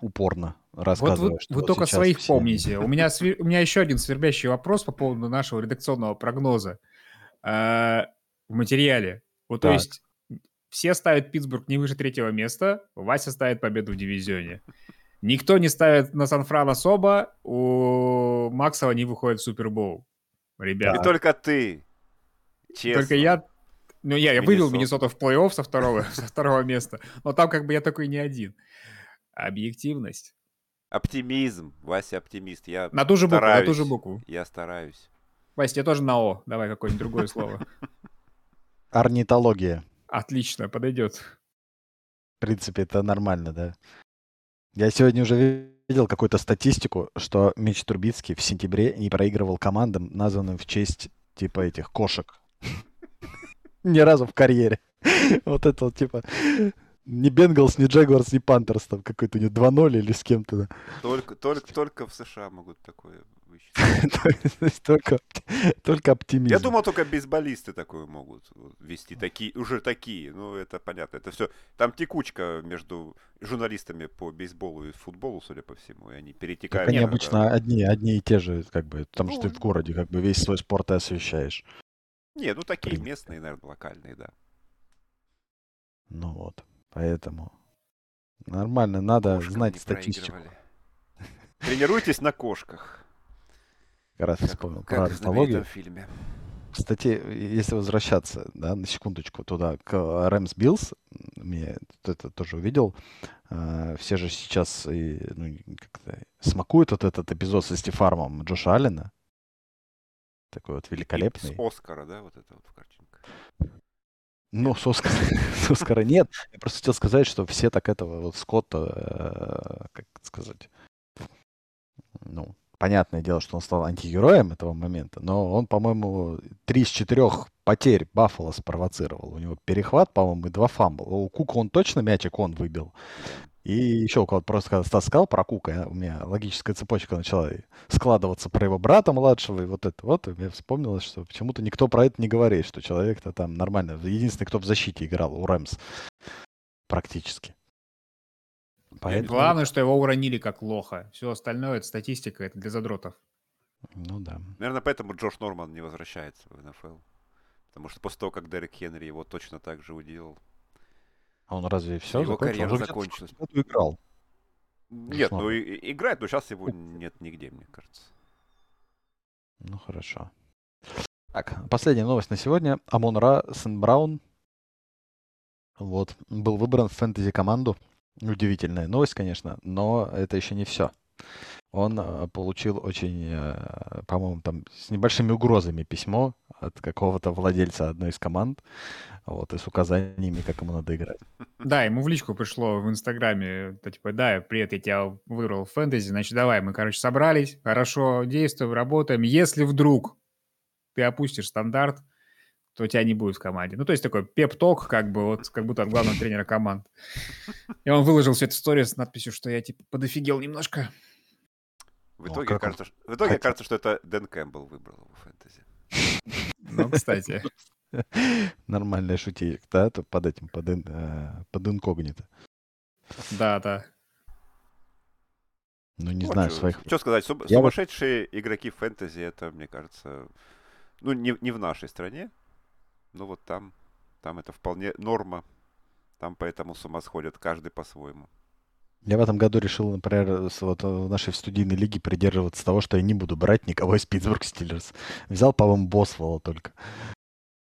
упорно рассказываю. Вот вы, вы только своих все... помните. У меня, свер... у меня еще один свербящий вопрос по поводу нашего редакционного прогноза э, в материале. Вот, так. то есть все ставят Питтсбург не выше третьего места, Вася ставит победу в дивизионе. Никто не ставит на Сан-Фран особо, у Максова не выходит в Супербоул. Ребята. И только ты. Честно. Только я ну, я, я вывел Миннесоту в плей-офф со второго, со второго места, но там как бы я такой не один. Объективность. Оптимизм. Вася оптимист. Я на ту же букву, на ту же букву. Я стараюсь. Вася, тебе тоже на О. Давай какое-нибудь другое слово. Орнитология. Отлично, подойдет. В принципе, это нормально, да. Я сегодня уже видел какую-то статистику, что Меч Турбицкий в сентябре не проигрывал командам, названным в честь типа этих кошек. Ни разу в карьере. Вот это вот типа ни Бенгалс, ни Джагуарс, ни Пантерс там какой-то у него 2-0 или с кем-то. Да. Только, только, только в США могут такое высчитать. только, только оптимизм. Я думал, только бейсболисты такое могут вести, такие, уже такие. Ну, это понятно. Это все. Там текучка между журналистами по бейсболу и футболу, судя по всему, и они перетекают. Так они обычно одни, одни и те же, как бы, потому ну, что ты в городе как бы весь свой спорт и освещаешь. Не, ну такие местные, наверное, локальные, да. Ну вот. Поэтому нормально, надо Кошкам знать статистику. Тренируйтесь на кошках. Как раз вспомнил про фильме. Кстати, если возвращаться, да, на секундочку туда, к Рэмс Биллс, мне это тоже увидел, э, все же сейчас и, ну, смакуют вот этот эпизод со stiff arm ом Джоша Аллена. Такой вот великолепный. И с Оскара, да, вот это вот в картинке. Ну, с Оскара, с Оскара нет. Я просто хотел сказать, что все так этого вот Скотта, э, как сказать, ну, понятное дело, что он стал антигероем этого момента, но он, по-моему, три из четырех потерь Баффало спровоцировал. У него перехват, по-моему, и два фамбла. У Кука он точно мячик он выбил. И еще у кого-то просто, когда Стас сказал про Кука, у меня логическая цепочка начала складываться про его брата младшего, и вот это вот, и мне вспомнилось, что почему-то никто про это не говорит, что человек-то там нормально. Единственный, кто в защите играл у Рэмс практически. Поэтому... Главное, что его уронили как лоха. Все остальное, это статистика, это для задротов. Ну да. Наверное, поэтому Джош Норман не возвращается в НФЛ. Потому что после того, как Дерек Хенри его точно так же уделал. А он разве все Его закончил? карьера он закончилась. Он играл. Нет, ну и, играет, но сейчас его нет нигде, мне кажется. Ну хорошо. Так, последняя новость на сегодня. Амон Ра Сен Браун вот, был выбран в фэнтези-команду. Удивительная новость, конечно, но это еще не все. Он э, получил очень, э, по-моему, там с небольшими угрозами письмо от какого-то владельца одной из команд, вот, и с указаниями, как ему надо играть. Да, ему в личку пришло в Инстаграме, то, типа, да, привет, я тебя выбрал в фэнтези, значит, давай, мы, короче, собрались, хорошо действуем, работаем. Если вдруг ты опустишь стандарт, то тебя не будет в команде. Ну, то есть такой пеп-ток, как бы, вот, как будто от главного тренера команд. И он выложил всю эту историю с надписью, что я, типа, подофигел немножко. В итоге, кажется, он... в итоге кажется, что это Дэн Кэмпбелл выбрал его фэнтези. Ну, кстати. Нормальная шутейка, да, то под этим, под, э, под инкогнито. Да, да. Ну, не знаю, своих... Что сказать, сумасшедшие игроки фэнтези, это, мне кажется, ну, не в нашей стране, ну вот там, там это вполне норма. Там поэтому с ума сходят каждый по-своему. Я в этом году решил, например, вот в нашей студийной лиге придерживаться того, что я не буду брать никого из Питтсбург Стиллерс. Взял, по-моему, Босвелла только.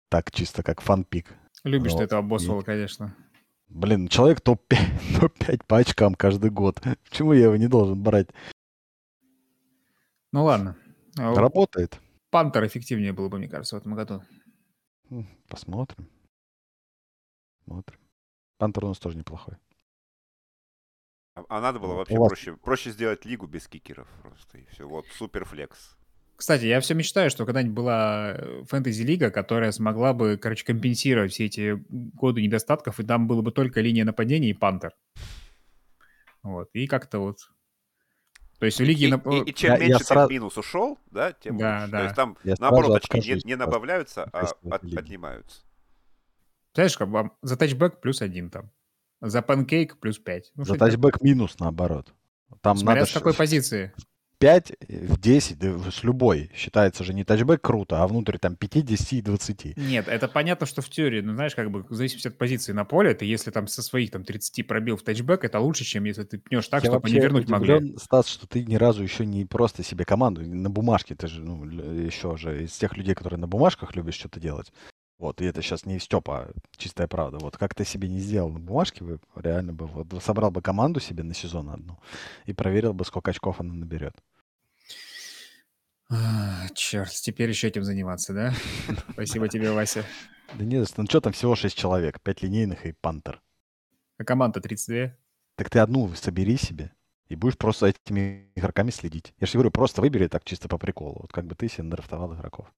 Так, чисто как фанпик. Любишь вот. ты этого Босвелла, конечно. Блин, человек топ-5, топ-5 по очкам каждый год. Почему я его не должен брать? Ну ладно. А Работает. Пантер эффективнее было бы, мне кажется, в этом году. Посмотрим. Смотрим. Пантер у нас тоже неплохой. А, а надо было вообще вас... проще, проще сделать лигу без кикеров просто. И все. Вот, супер флекс. Кстати, я все мечтаю, что когда-нибудь была э, фэнтези-лига, которая смогла бы, короче, компенсировать все эти годы недостатков, и там было бы только линия нападения и пантер. Вот. И как-то вот то есть у лиги... И, на... и, и чем я, меньше я сразу... минус ушел, да, тем да, лучше. Да. То есть там, я наоборот, очки не, не добавляются, а от, отнимаются. Знаешь, как бы за тачбэк плюс один там. За панкейк плюс пять. Ну, за тачбэк минус наоборот. Там Смотря надо с какой позиции. 5 в 10, да, с любой. Считается же не тачбэк круто, а внутрь там 5, 10 и 20. Нет, это понятно, что в теории, ну, знаешь, как бы в зависимости от позиции на поле, ты если там со своих там 30 пробил в тачбэк, это лучше, чем если ты пнешь так, Я чтобы не вернуть могли. Стас, что ты ни разу еще не просто себе команду, на бумажке ты же, ну, еще же из тех людей, которые на бумажках любят что-то делать. Вот, и это сейчас не Степа, чистая правда. Вот как ты себе не сделал на бумажке, вы реально бы вот, собрал бы команду себе на сезон одну и проверил бы, сколько очков она наберет. А, черт, теперь еще этим заниматься, да? Спасибо тебе, Вася. Да нет, ну что там всего 6 человек, 5 линейных и пантер. А команда 32? Так ты одну собери себе и будешь просто этими игроками следить. Я же говорю, просто выбери так чисто по приколу. Вот как бы ты себе нарафтовал игроков.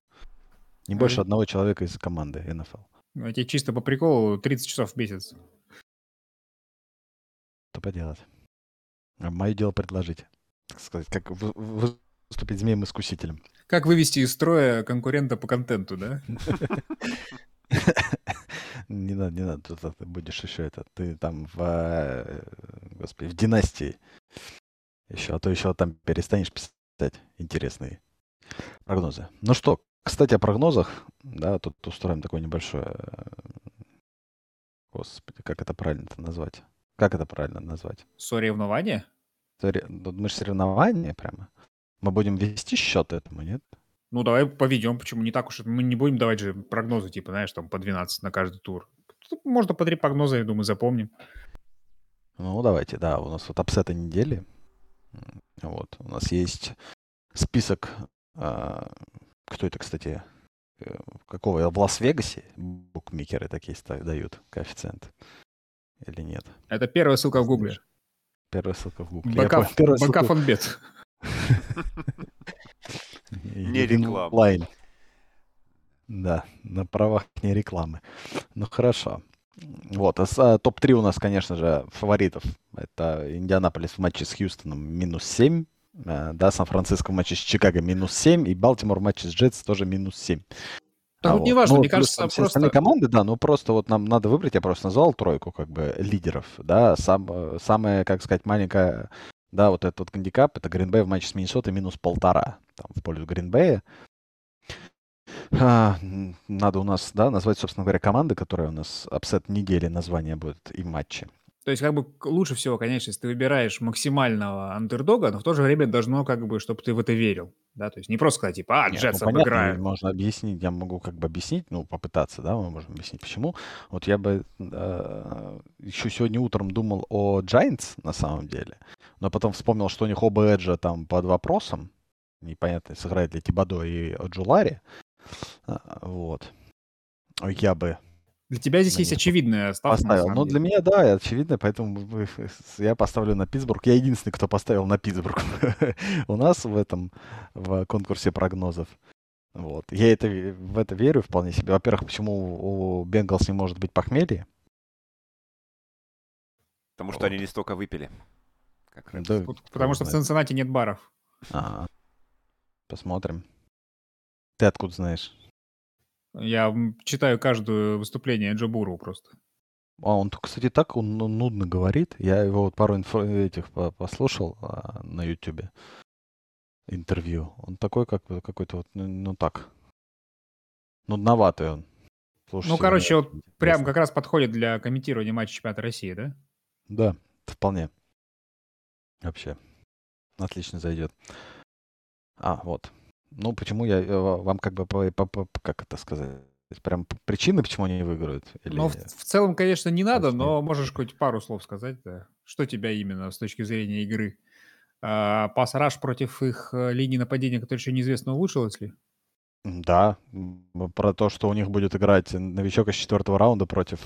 Не больше одного человека из команды НФЛ. Ну, тебе чисто по приколу 30 часов в месяц. Что поделать? А мое дело предложить. Так сказать, как выступить змеем-искусителем. Как вывести из строя конкурента по контенту, да? Не надо, не надо, тут ты будешь еще это, ты там в, э, господи, в династии еще, а то еще там перестанешь писать интересные прогнозы. Ну что, кстати, о прогнозах. Да, тут устроим такое небольшое... Э, господи, как это правильно это назвать? Как это правильно назвать? Соревнование? Сори... Ну, мы же соревнования прямо. Мы будем вести счет этому, нет? Ну, давай поведем. Почему не так уж? Мы не будем давать же прогнозы, типа, знаешь, там по 12 на каждый тур. Тут можно по три прогноза, я думаю, запомним. Ну, давайте, да. У нас вот upset ы недели. Вот. У нас есть список а, кто это, кстати, э, какого? В Лас-Вегасе букмекеры такие дают коэффициент? Или нет? Это первая ссылка в Гугле. Первая ссылка в Гугле. Бака фонбет. Не реклама. Да, на правах не рекламы. Ну хорошо. Вот, а топ-3 у нас, конечно же, фаворитов. Это Индианаполис в матче с Хьюстоном минус 7. Э, да, Сан-Франциско в матче с Чикаго минус 7, и Балтимор в матче с Джетс тоже минус 7. Так а вот, вот неважно, ну, мне кажется, все просто... остальные команды, да, ну просто вот нам надо выбрать, я просто назвал тройку как бы лидеров, да, сам, э, самая, как сказать, маленькая, да, вот этот вот гандикап, это Гринбей в матче с Миннесотой минус полтора, там, в пользу Гринбея. А, надо у нас, да, назвать, собственно говоря, команды, которые у нас upset недели название будет и матчи. То есть, как бы лучше всего, конечно, если ты выбираешь максимального андердога, но в то же время должно, как бы, чтобы ты в это верил. Да, то есть не просто сказать, типа, а, Джетс ну, обыграют. Можно объяснить, я могу как бы объяснить, ну, попытаться, да, мы можем объяснить, почему. Вот я бы э, еще сегодня утром думал о Giants, на самом деле, но потом вспомнил, что у них оба Эджа там под вопросом, непонятно, сыграет ли Тибадо и Джулари, а, вот. Я бы для тебя здесь есть очевидная ставка. Поставил. Ну, для меня, да, очевидно, поэтому я поставлю на Питтсбург. Я единственный, кто поставил на Питтсбург у нас в этом, в конкурсе прогнозов. Вот. Я это, в это верю вполне себе. Во-первых, почему у Бенгалс не может быть похмелья? Потому что вот. они не столько выпили. Как да, Потому что в Цинциннати нет баров. А, посмотрим. Ты откуда знаешь? Я читаю каждое выступление Джо Буру просто. А он, кстати, так он ну, нудно говорит. Я его вот пару инфо этих послушал а, на Ютубе интервью. Он такой, как какой-то вот, ну, ну так, нудноватый он. Слушайте, ну, короче, вот прям как раз подходит для комментирования матча чемпионата России, да? Да, вполне. Вообще. Отлично зайдет. А, вот. Ну, почему я э, вам как бы, по, по, по, как это сказать, прям причины, почему они не выиграют? Или... Ну, в, в целом, конечно, не надо, но можешь хоть пару слов сказать, да. Что тебя именно с точки зрения игры? А, пас-раш против их э, линии нападения, которая еще неизвестно, улучшилась ли? Да, про то, что у них будет играть новичок из четвертого раунда против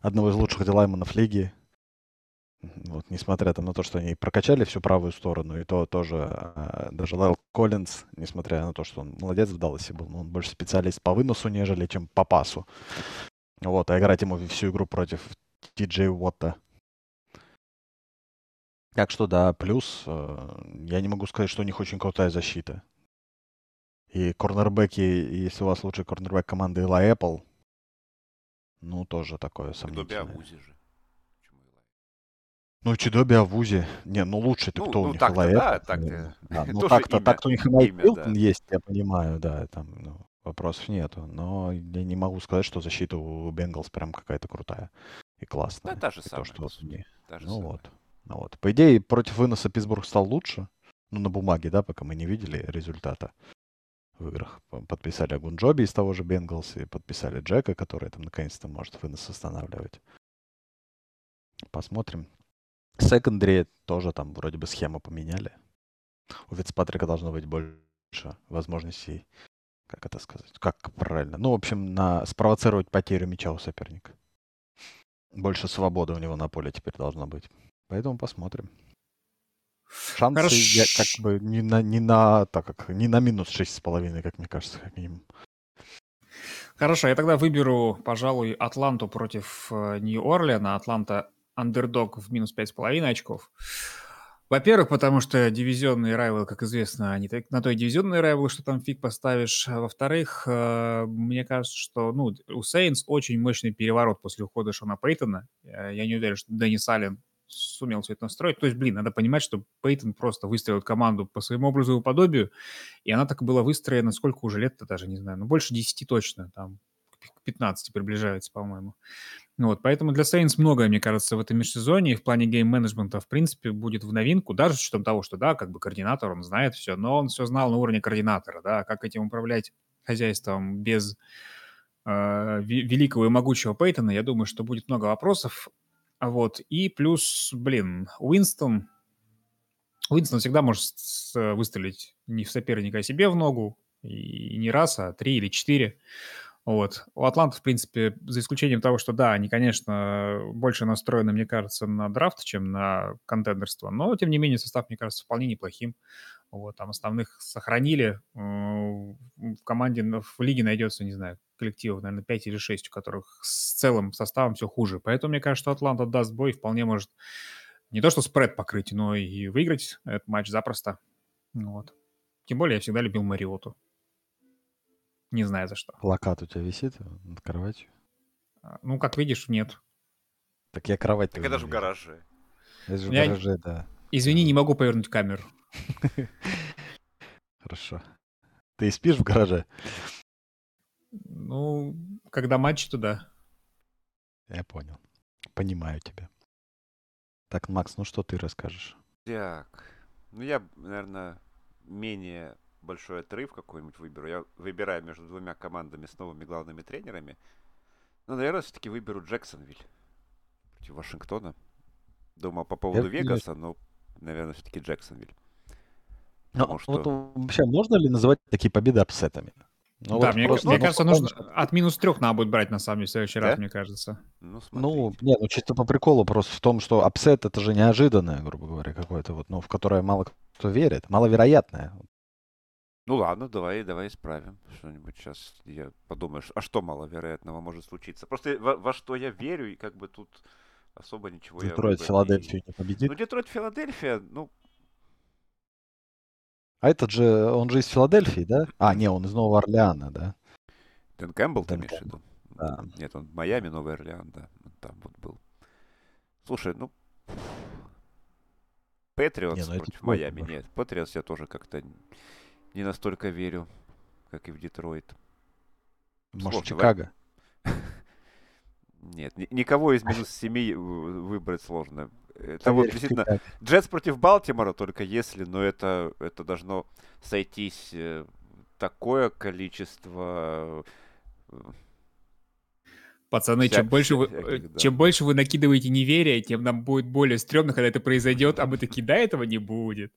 одного из лучших дилайманов лиги. Вот, несмотря там на то, что они прокачали всю правую сторону, и то тоже э, даже Лайл Коллинз, несмотря на то, что он молодец в Далласе был, но он больше специалист по выносу, нежели чем по пасу. Вот, а играть ему всю игру против Ти Джей Уотта. Так что да, плюс э, я не могу сказать, что у них очень крутая защита. И корнербеки, если у вас лучший корнербек команды Ила Apple, ну, тоже такое сомнительное. же. Ну, Чидоби Авузи. Не, ну лучше-то ну, кто ну, у них? Так да, так да. Ну, так-то, так у них и Милтон да. есть, я понимаю, да, там ну, вопросов нету. Но я не могу сказать, что защита у Бенгалс прям какая-то крутая и классная. Да, та же самая. То, что вот, не... ну, вот, ну вот. По идее, против выноса Питтсбург стал лучше. Ну, на бумаге, да, пока мы не видели результата в играх. Подписали Агунджоби из того же Бенгалс и подписали Джека, который там наконец-то может вынос останавливать. Посмотрим. Секондаре тоже там вроде бы схему поменяли. У Вицпатрика должно быть больше возможностей, как это сказать, как правильно. Ну, в общем, на спровоцировать потерю мяча у соперника. Больше свободы у него на поле теперь должно быть. Поэтому посмотрим. Шансы Хорошо. я как бы не на, не на, так как, не на минус шесть с половиной, как мне кажется, как минимум. Хорошо, я тогда выберу, пожалуй, Атланту против э, Нью-Орлеана. Атланта андердог в минус 5,5 очков. Во-первых, потому что дивизионные райвелы, как известно, они на той дивизионной райвел, что там фиг поставишь. А во-вторых, э, мне кажется, что ну, у Сейнс очень мощный переворот после ухода Шона Пейтона. Э, я не уверен, что Деннис Аллен сумел все это настроить. То есть, блин, надо понимать, что Пейтон просто выстроил команду по своему образу и подобию, и она так была выстроена, сколько уже лет-то даже, не знаю, ну, больше 10 точно, там, к 15 приближается, по-моему. Вот, поэтому для Saints многое, мне кажется, в этом межсезонье в плане гейм-менеджмента, в принципе, будет в новинку, даже с учетом того, что, да, как бы координатор, он знает все, но он все знал на уровне координатора, да, как этим управлять хозяйством без э, великого и могучего Пейтона, я думаю, что будет много вопросов, вот, и плюс, блин, Уинстон, Уинстон всегда может выстрелить не в соперника, а себе в ногу, и не раз, а три или четыре, вот. У Атланты, в принципе, за исключением того, что, да, они, конечно, больше настроены, мне кажется, на драфт, чем на контендерство, но, тем не менее, состав, мне кажется, вполне неплохим. Вот, там основных сохранили. В команде, в лиге найдется, не знаю, коллективов, наверное, 5 или 6, у которых с целым составом все хуже. Поэтому мне кажется, что Атланта даст бой вполне может не то что спред покрыть, но и выиграть этот матч запросто. Вот. Тем более я всегда любил Мариоту. Не знаю за что. Плакат у тебя висит над кроватью? А, ну, как видишь, нет. Так я кровать Так это же в гараже. Это же в гараже, да. Извини, не могу повернуть камеру. Хорошо. Ты спишь в гараже? Ну, когда матч, туда. Я понял. Понимаю тебя. Так, Макс, ну что ты расскажешь? Так, ну я, наверное, менее большой отрыв какой-нибудь выберу. Я выбираю между двумя командами с новыми главными тренерами. Но, наверное, все-таки выберу Джексонвиль против Вашингтона. Думал по поводу я, Вегаса, но, наверное, все-таки Джексонвиль. Ну, что... вот вообще можно ли называть такие победы апсетами? Ну, да, вот мне, просто, мне кажется, нужно от минус трех надо будет брать, на самом деле, в следующий да? раз, мне кажется. Ну, ну, не, ну чисто по приколу просто в том, что upset это же неожиданное, грубо говоря, какое-то вот, ну, в которое мало кто верит, маловероятное. Ну ладно, давай, давай исправим что-нибудь сейчас. Я подумаю, а что маловероятного может случиться? Просто во, во что я верю, и как бы тут особо ничего Детройт Филадельфию не победит? Ну, Детройт Филадельфия, ну, а этот же, он же из Филадельфии, да? А, не, он из Нового Орлеана, да? Дэн Кэмпбелл ты имеешь в виду? Да. Нет, он в Майами, Новый Орлеан, да. Там вот был. Слушай, ну... Патриотс ну против Майами. Нет, Патриотс я тоже как-то не настолько верю, как и в Детройт. Может, Сложно, Чикаго? Нет, никого из минус 7 выбрать сложно. Это вот действительно Джетс против Балтимора только если, но это, это должно сойтись э, такое количество э, Пацаны, чем больше, вы, э, да. чем больше вы накидываете неверия, тем нам будет более стрёмно, когда это произойдет, а мы такие, да, этого не будет.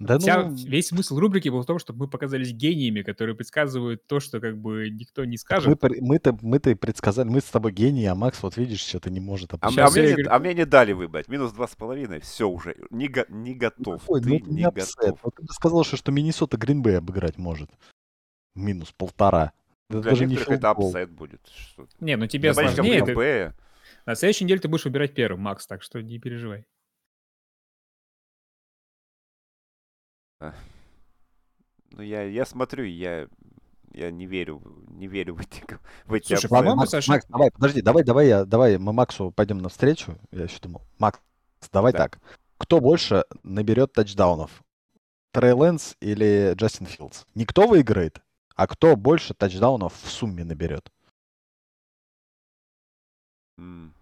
Да Вся, ну... Весь смысл рубрики был в том, чтобы мы показались гениями, которые предсказывают то, что как бы никто не скажет. Мы, мы-то, мы-то предсказали, мы с тобой гении, а Макс, вот видишь, что-то не может а, а, мне, говорю... а мне не дали выбрать. Минус два с половиной, все уже, не, го- не готов. Ой, ты ну, не готов. Вот ты бы сказал, что, что Миннесота Гринбей обыграть может. Минус полтора. Это Для даже не это upset будет. Что не, ну тебе сложнее. Ты... На следующей неделе ты будешь выбирать первым, Макс, так что не переживай. Ну, я, я смотрю, я, я не верю, не верю в эти, в эти Слушай, по-моему, Макс, Саша... Макс, давай, подожди, давай, давай, я, давай мы Максу пойдем навстречу. Я еще думал, Макс, давай да. так. Кто больше наберет тачдаунов? Трей Лэнс или Джастин Филдс? Никто выиграет, а кто больше тачдаунов в сумме наберет? Думаю,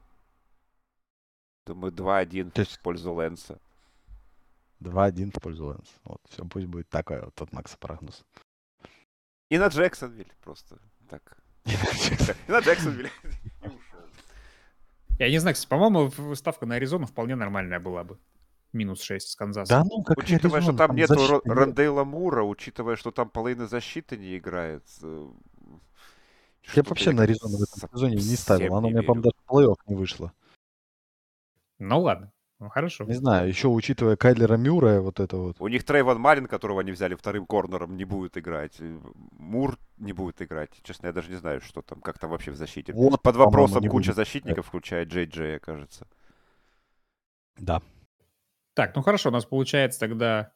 2-1 есть... в пользу Лэнса. 2-1 в пользу Лэнс. Вот, все, пусть будет такой вот от Макса прогноз. И на Джексонвиль просто. Так. И на Джексонвиль. Я не знаю, кстати, по-моему, ставка на Аризону вполне нормальная была бы. Минус 6 с Канзаса. Да, ну, как Учитывая, Аризона, что там, там нету защиты... Рандейла Мура, учитывая, что там половина защиты не играет. Э, я вообще на Аризону в этом сезоне не ставил. Она у меня, по-моему, даже в плей-офф не вышла. Ну ладно. Ну, хорошо. Не знаю, еще учитывая Кайлера Мюра, вот это вот. У них Трейван Малин, которого они взяли вторым корнером, не будет играть. Мур не будет играть. Честно, я даже не знаю, что там, как там вообще в защите. Вот, Под вопросом куча будет. защитников, включая Джей Джей, кажется. Да. Так, ну хорошо, у нас получается тогда...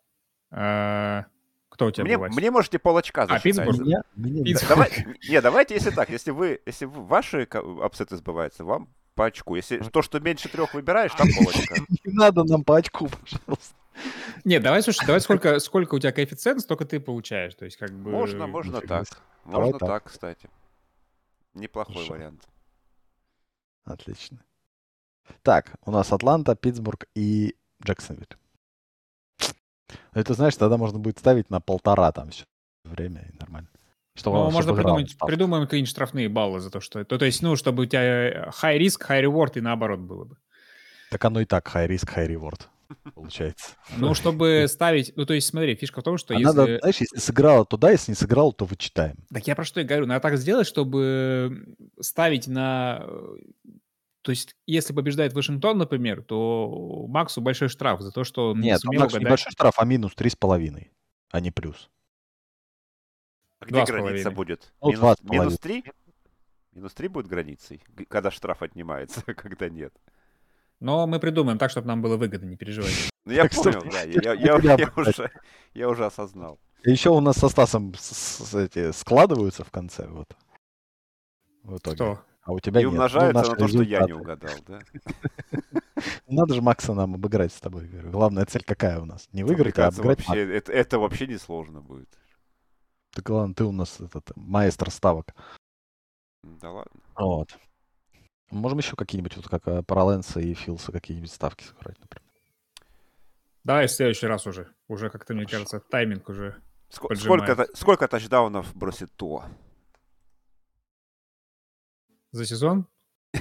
Э, кто у тебя мне, мне можете полочка засчитать. А, Питтсбург? Меня, меня, Давай, не, давайте, если так, если вы, если вы, ваши апсеты сбываются, вам по очку. Если то, что меньше трех выбираешь, там полочка. Не надо нам по очку, пожалуйста. Нет, давай, слушай, давай сколько, сколько у тебя коэффициент, столько ты получаешь. То есть, как бы... Можно, можно так. Можно так. так, кстати. Неплохой Хорошо. вариант. Отлично. Так, у нас Атланта, Питтсбург и Джексонвиль. Это, знаешь, тогда можно будет ставить на полтора там все время, и нормально. Что, ну, можно придумать, придумаем какие-нибудь штрафные баллы за то, что это. То есть, ну, чтобы у тебя high risk, high reward и наоборот было бы. Так оно и так high risk, high reward получается. Ну, чтобы ставить... Ну, то есть, смотри, фишка в том, что а если... Надо, знаешь, если сыграла туда, если не сыграл, то вычитаем. Так я про что и говорю. Надо так сделать, чтобы ставить на... То есть, если побеждает Вашингтон, например, то Максу большой штраф за то, что он Нет, не сумел Максу угадать... не большой штраф, а минус 3,5, а не плюс. А где граница будет? Ну, минус, минус 3? Минус 3 будет границей, когда штраф отнимается, когда нет. Но мы придумаем так, чтобы нам было выгодно, не переживайте. Ну я понял, да, я, уже, осознал. Еще у нас со Стасом эти, складываются в конце. Вот. В итоге. Кто? А у тебя и нет. умножается ну, на то, что я не угадал, да? Надо же Макса нам обыграть с тобой. Главная цель какая у нас? Не выиграть, а обыграть вообще, это, это вообще не сложно будет. Так ладно, ты у нас этот маэстро ставок. Да ладно. Вот. Можем еще какие-нибудь, вот как э, Параленса и Филса, какие-нибудь ставки сыграть, например. Давай в следующий раз уже. Уже как-то, мне кажется, тайминг уже Ск- сколько, сколько тачдаунов бросит То? За сезон?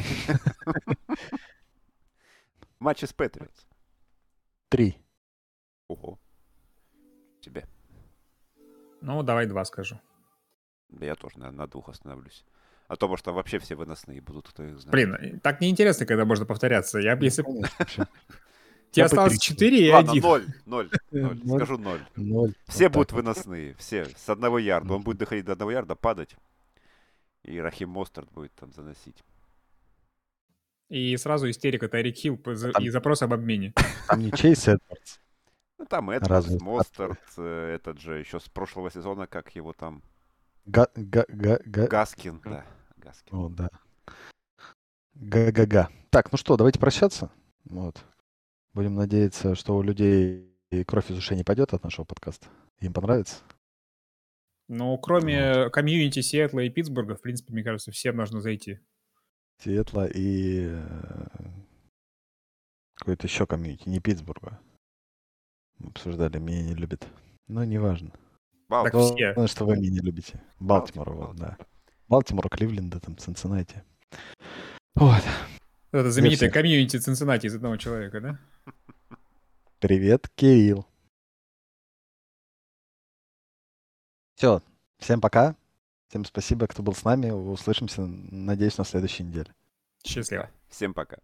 Матчи с Патриотс. Три. Ого. Тебе. Ну, давай два скажу. Да я тоже, наверное, на двух остановлюсь. А то, может, там вообще все выносные будут, кто их знает. Блин, так неинтересно, когда можно повторяться. Я бы, если... Тебе осталось 4 и 1. Ладно, 0, 0, 0. Скажу 0. 0. Все будут выносные, все. С одного ярда. Он будет доходить до одного ярда, падать. И Рахим Мостард будет там заносить. И сразу истерика Тайрик Хилл и запрос об обмене. Там не Чейз Эдмондс. Ну, там Эдмондс, Мостерт, э, этот же еще с прошлого сезона, как его там... Гаскин, да. Гаскин. О, да. Га-га-га. Так, ну что, давайте прощаться. Вот. Будем надеяться, что у людей кровь из ушей не пойдет от нашего подкаста. Им понравится. Ну, кроме вот. комьюнити Сиэтла и Питтсбурга, в принципе, мне кажется, всем нужно зайти. Сиэтла и э, какой-то еще комьюнити, не Питтсбурга. Обсуждали, меня не любят. Но неважно. Так все. Главное, что вы меня не любите. Балтимор, вот, да. Балтимор, Кливленда, там, Цинциннати. Вот. Это знаменитое комьюнити Цинциннати из одного человека, да? Привет, Кирилл. Все, всем пока. Всем спасибо, кто был с нами. Услышимся, надеюсь, на следующей неделе. Счастливо. Всем пока.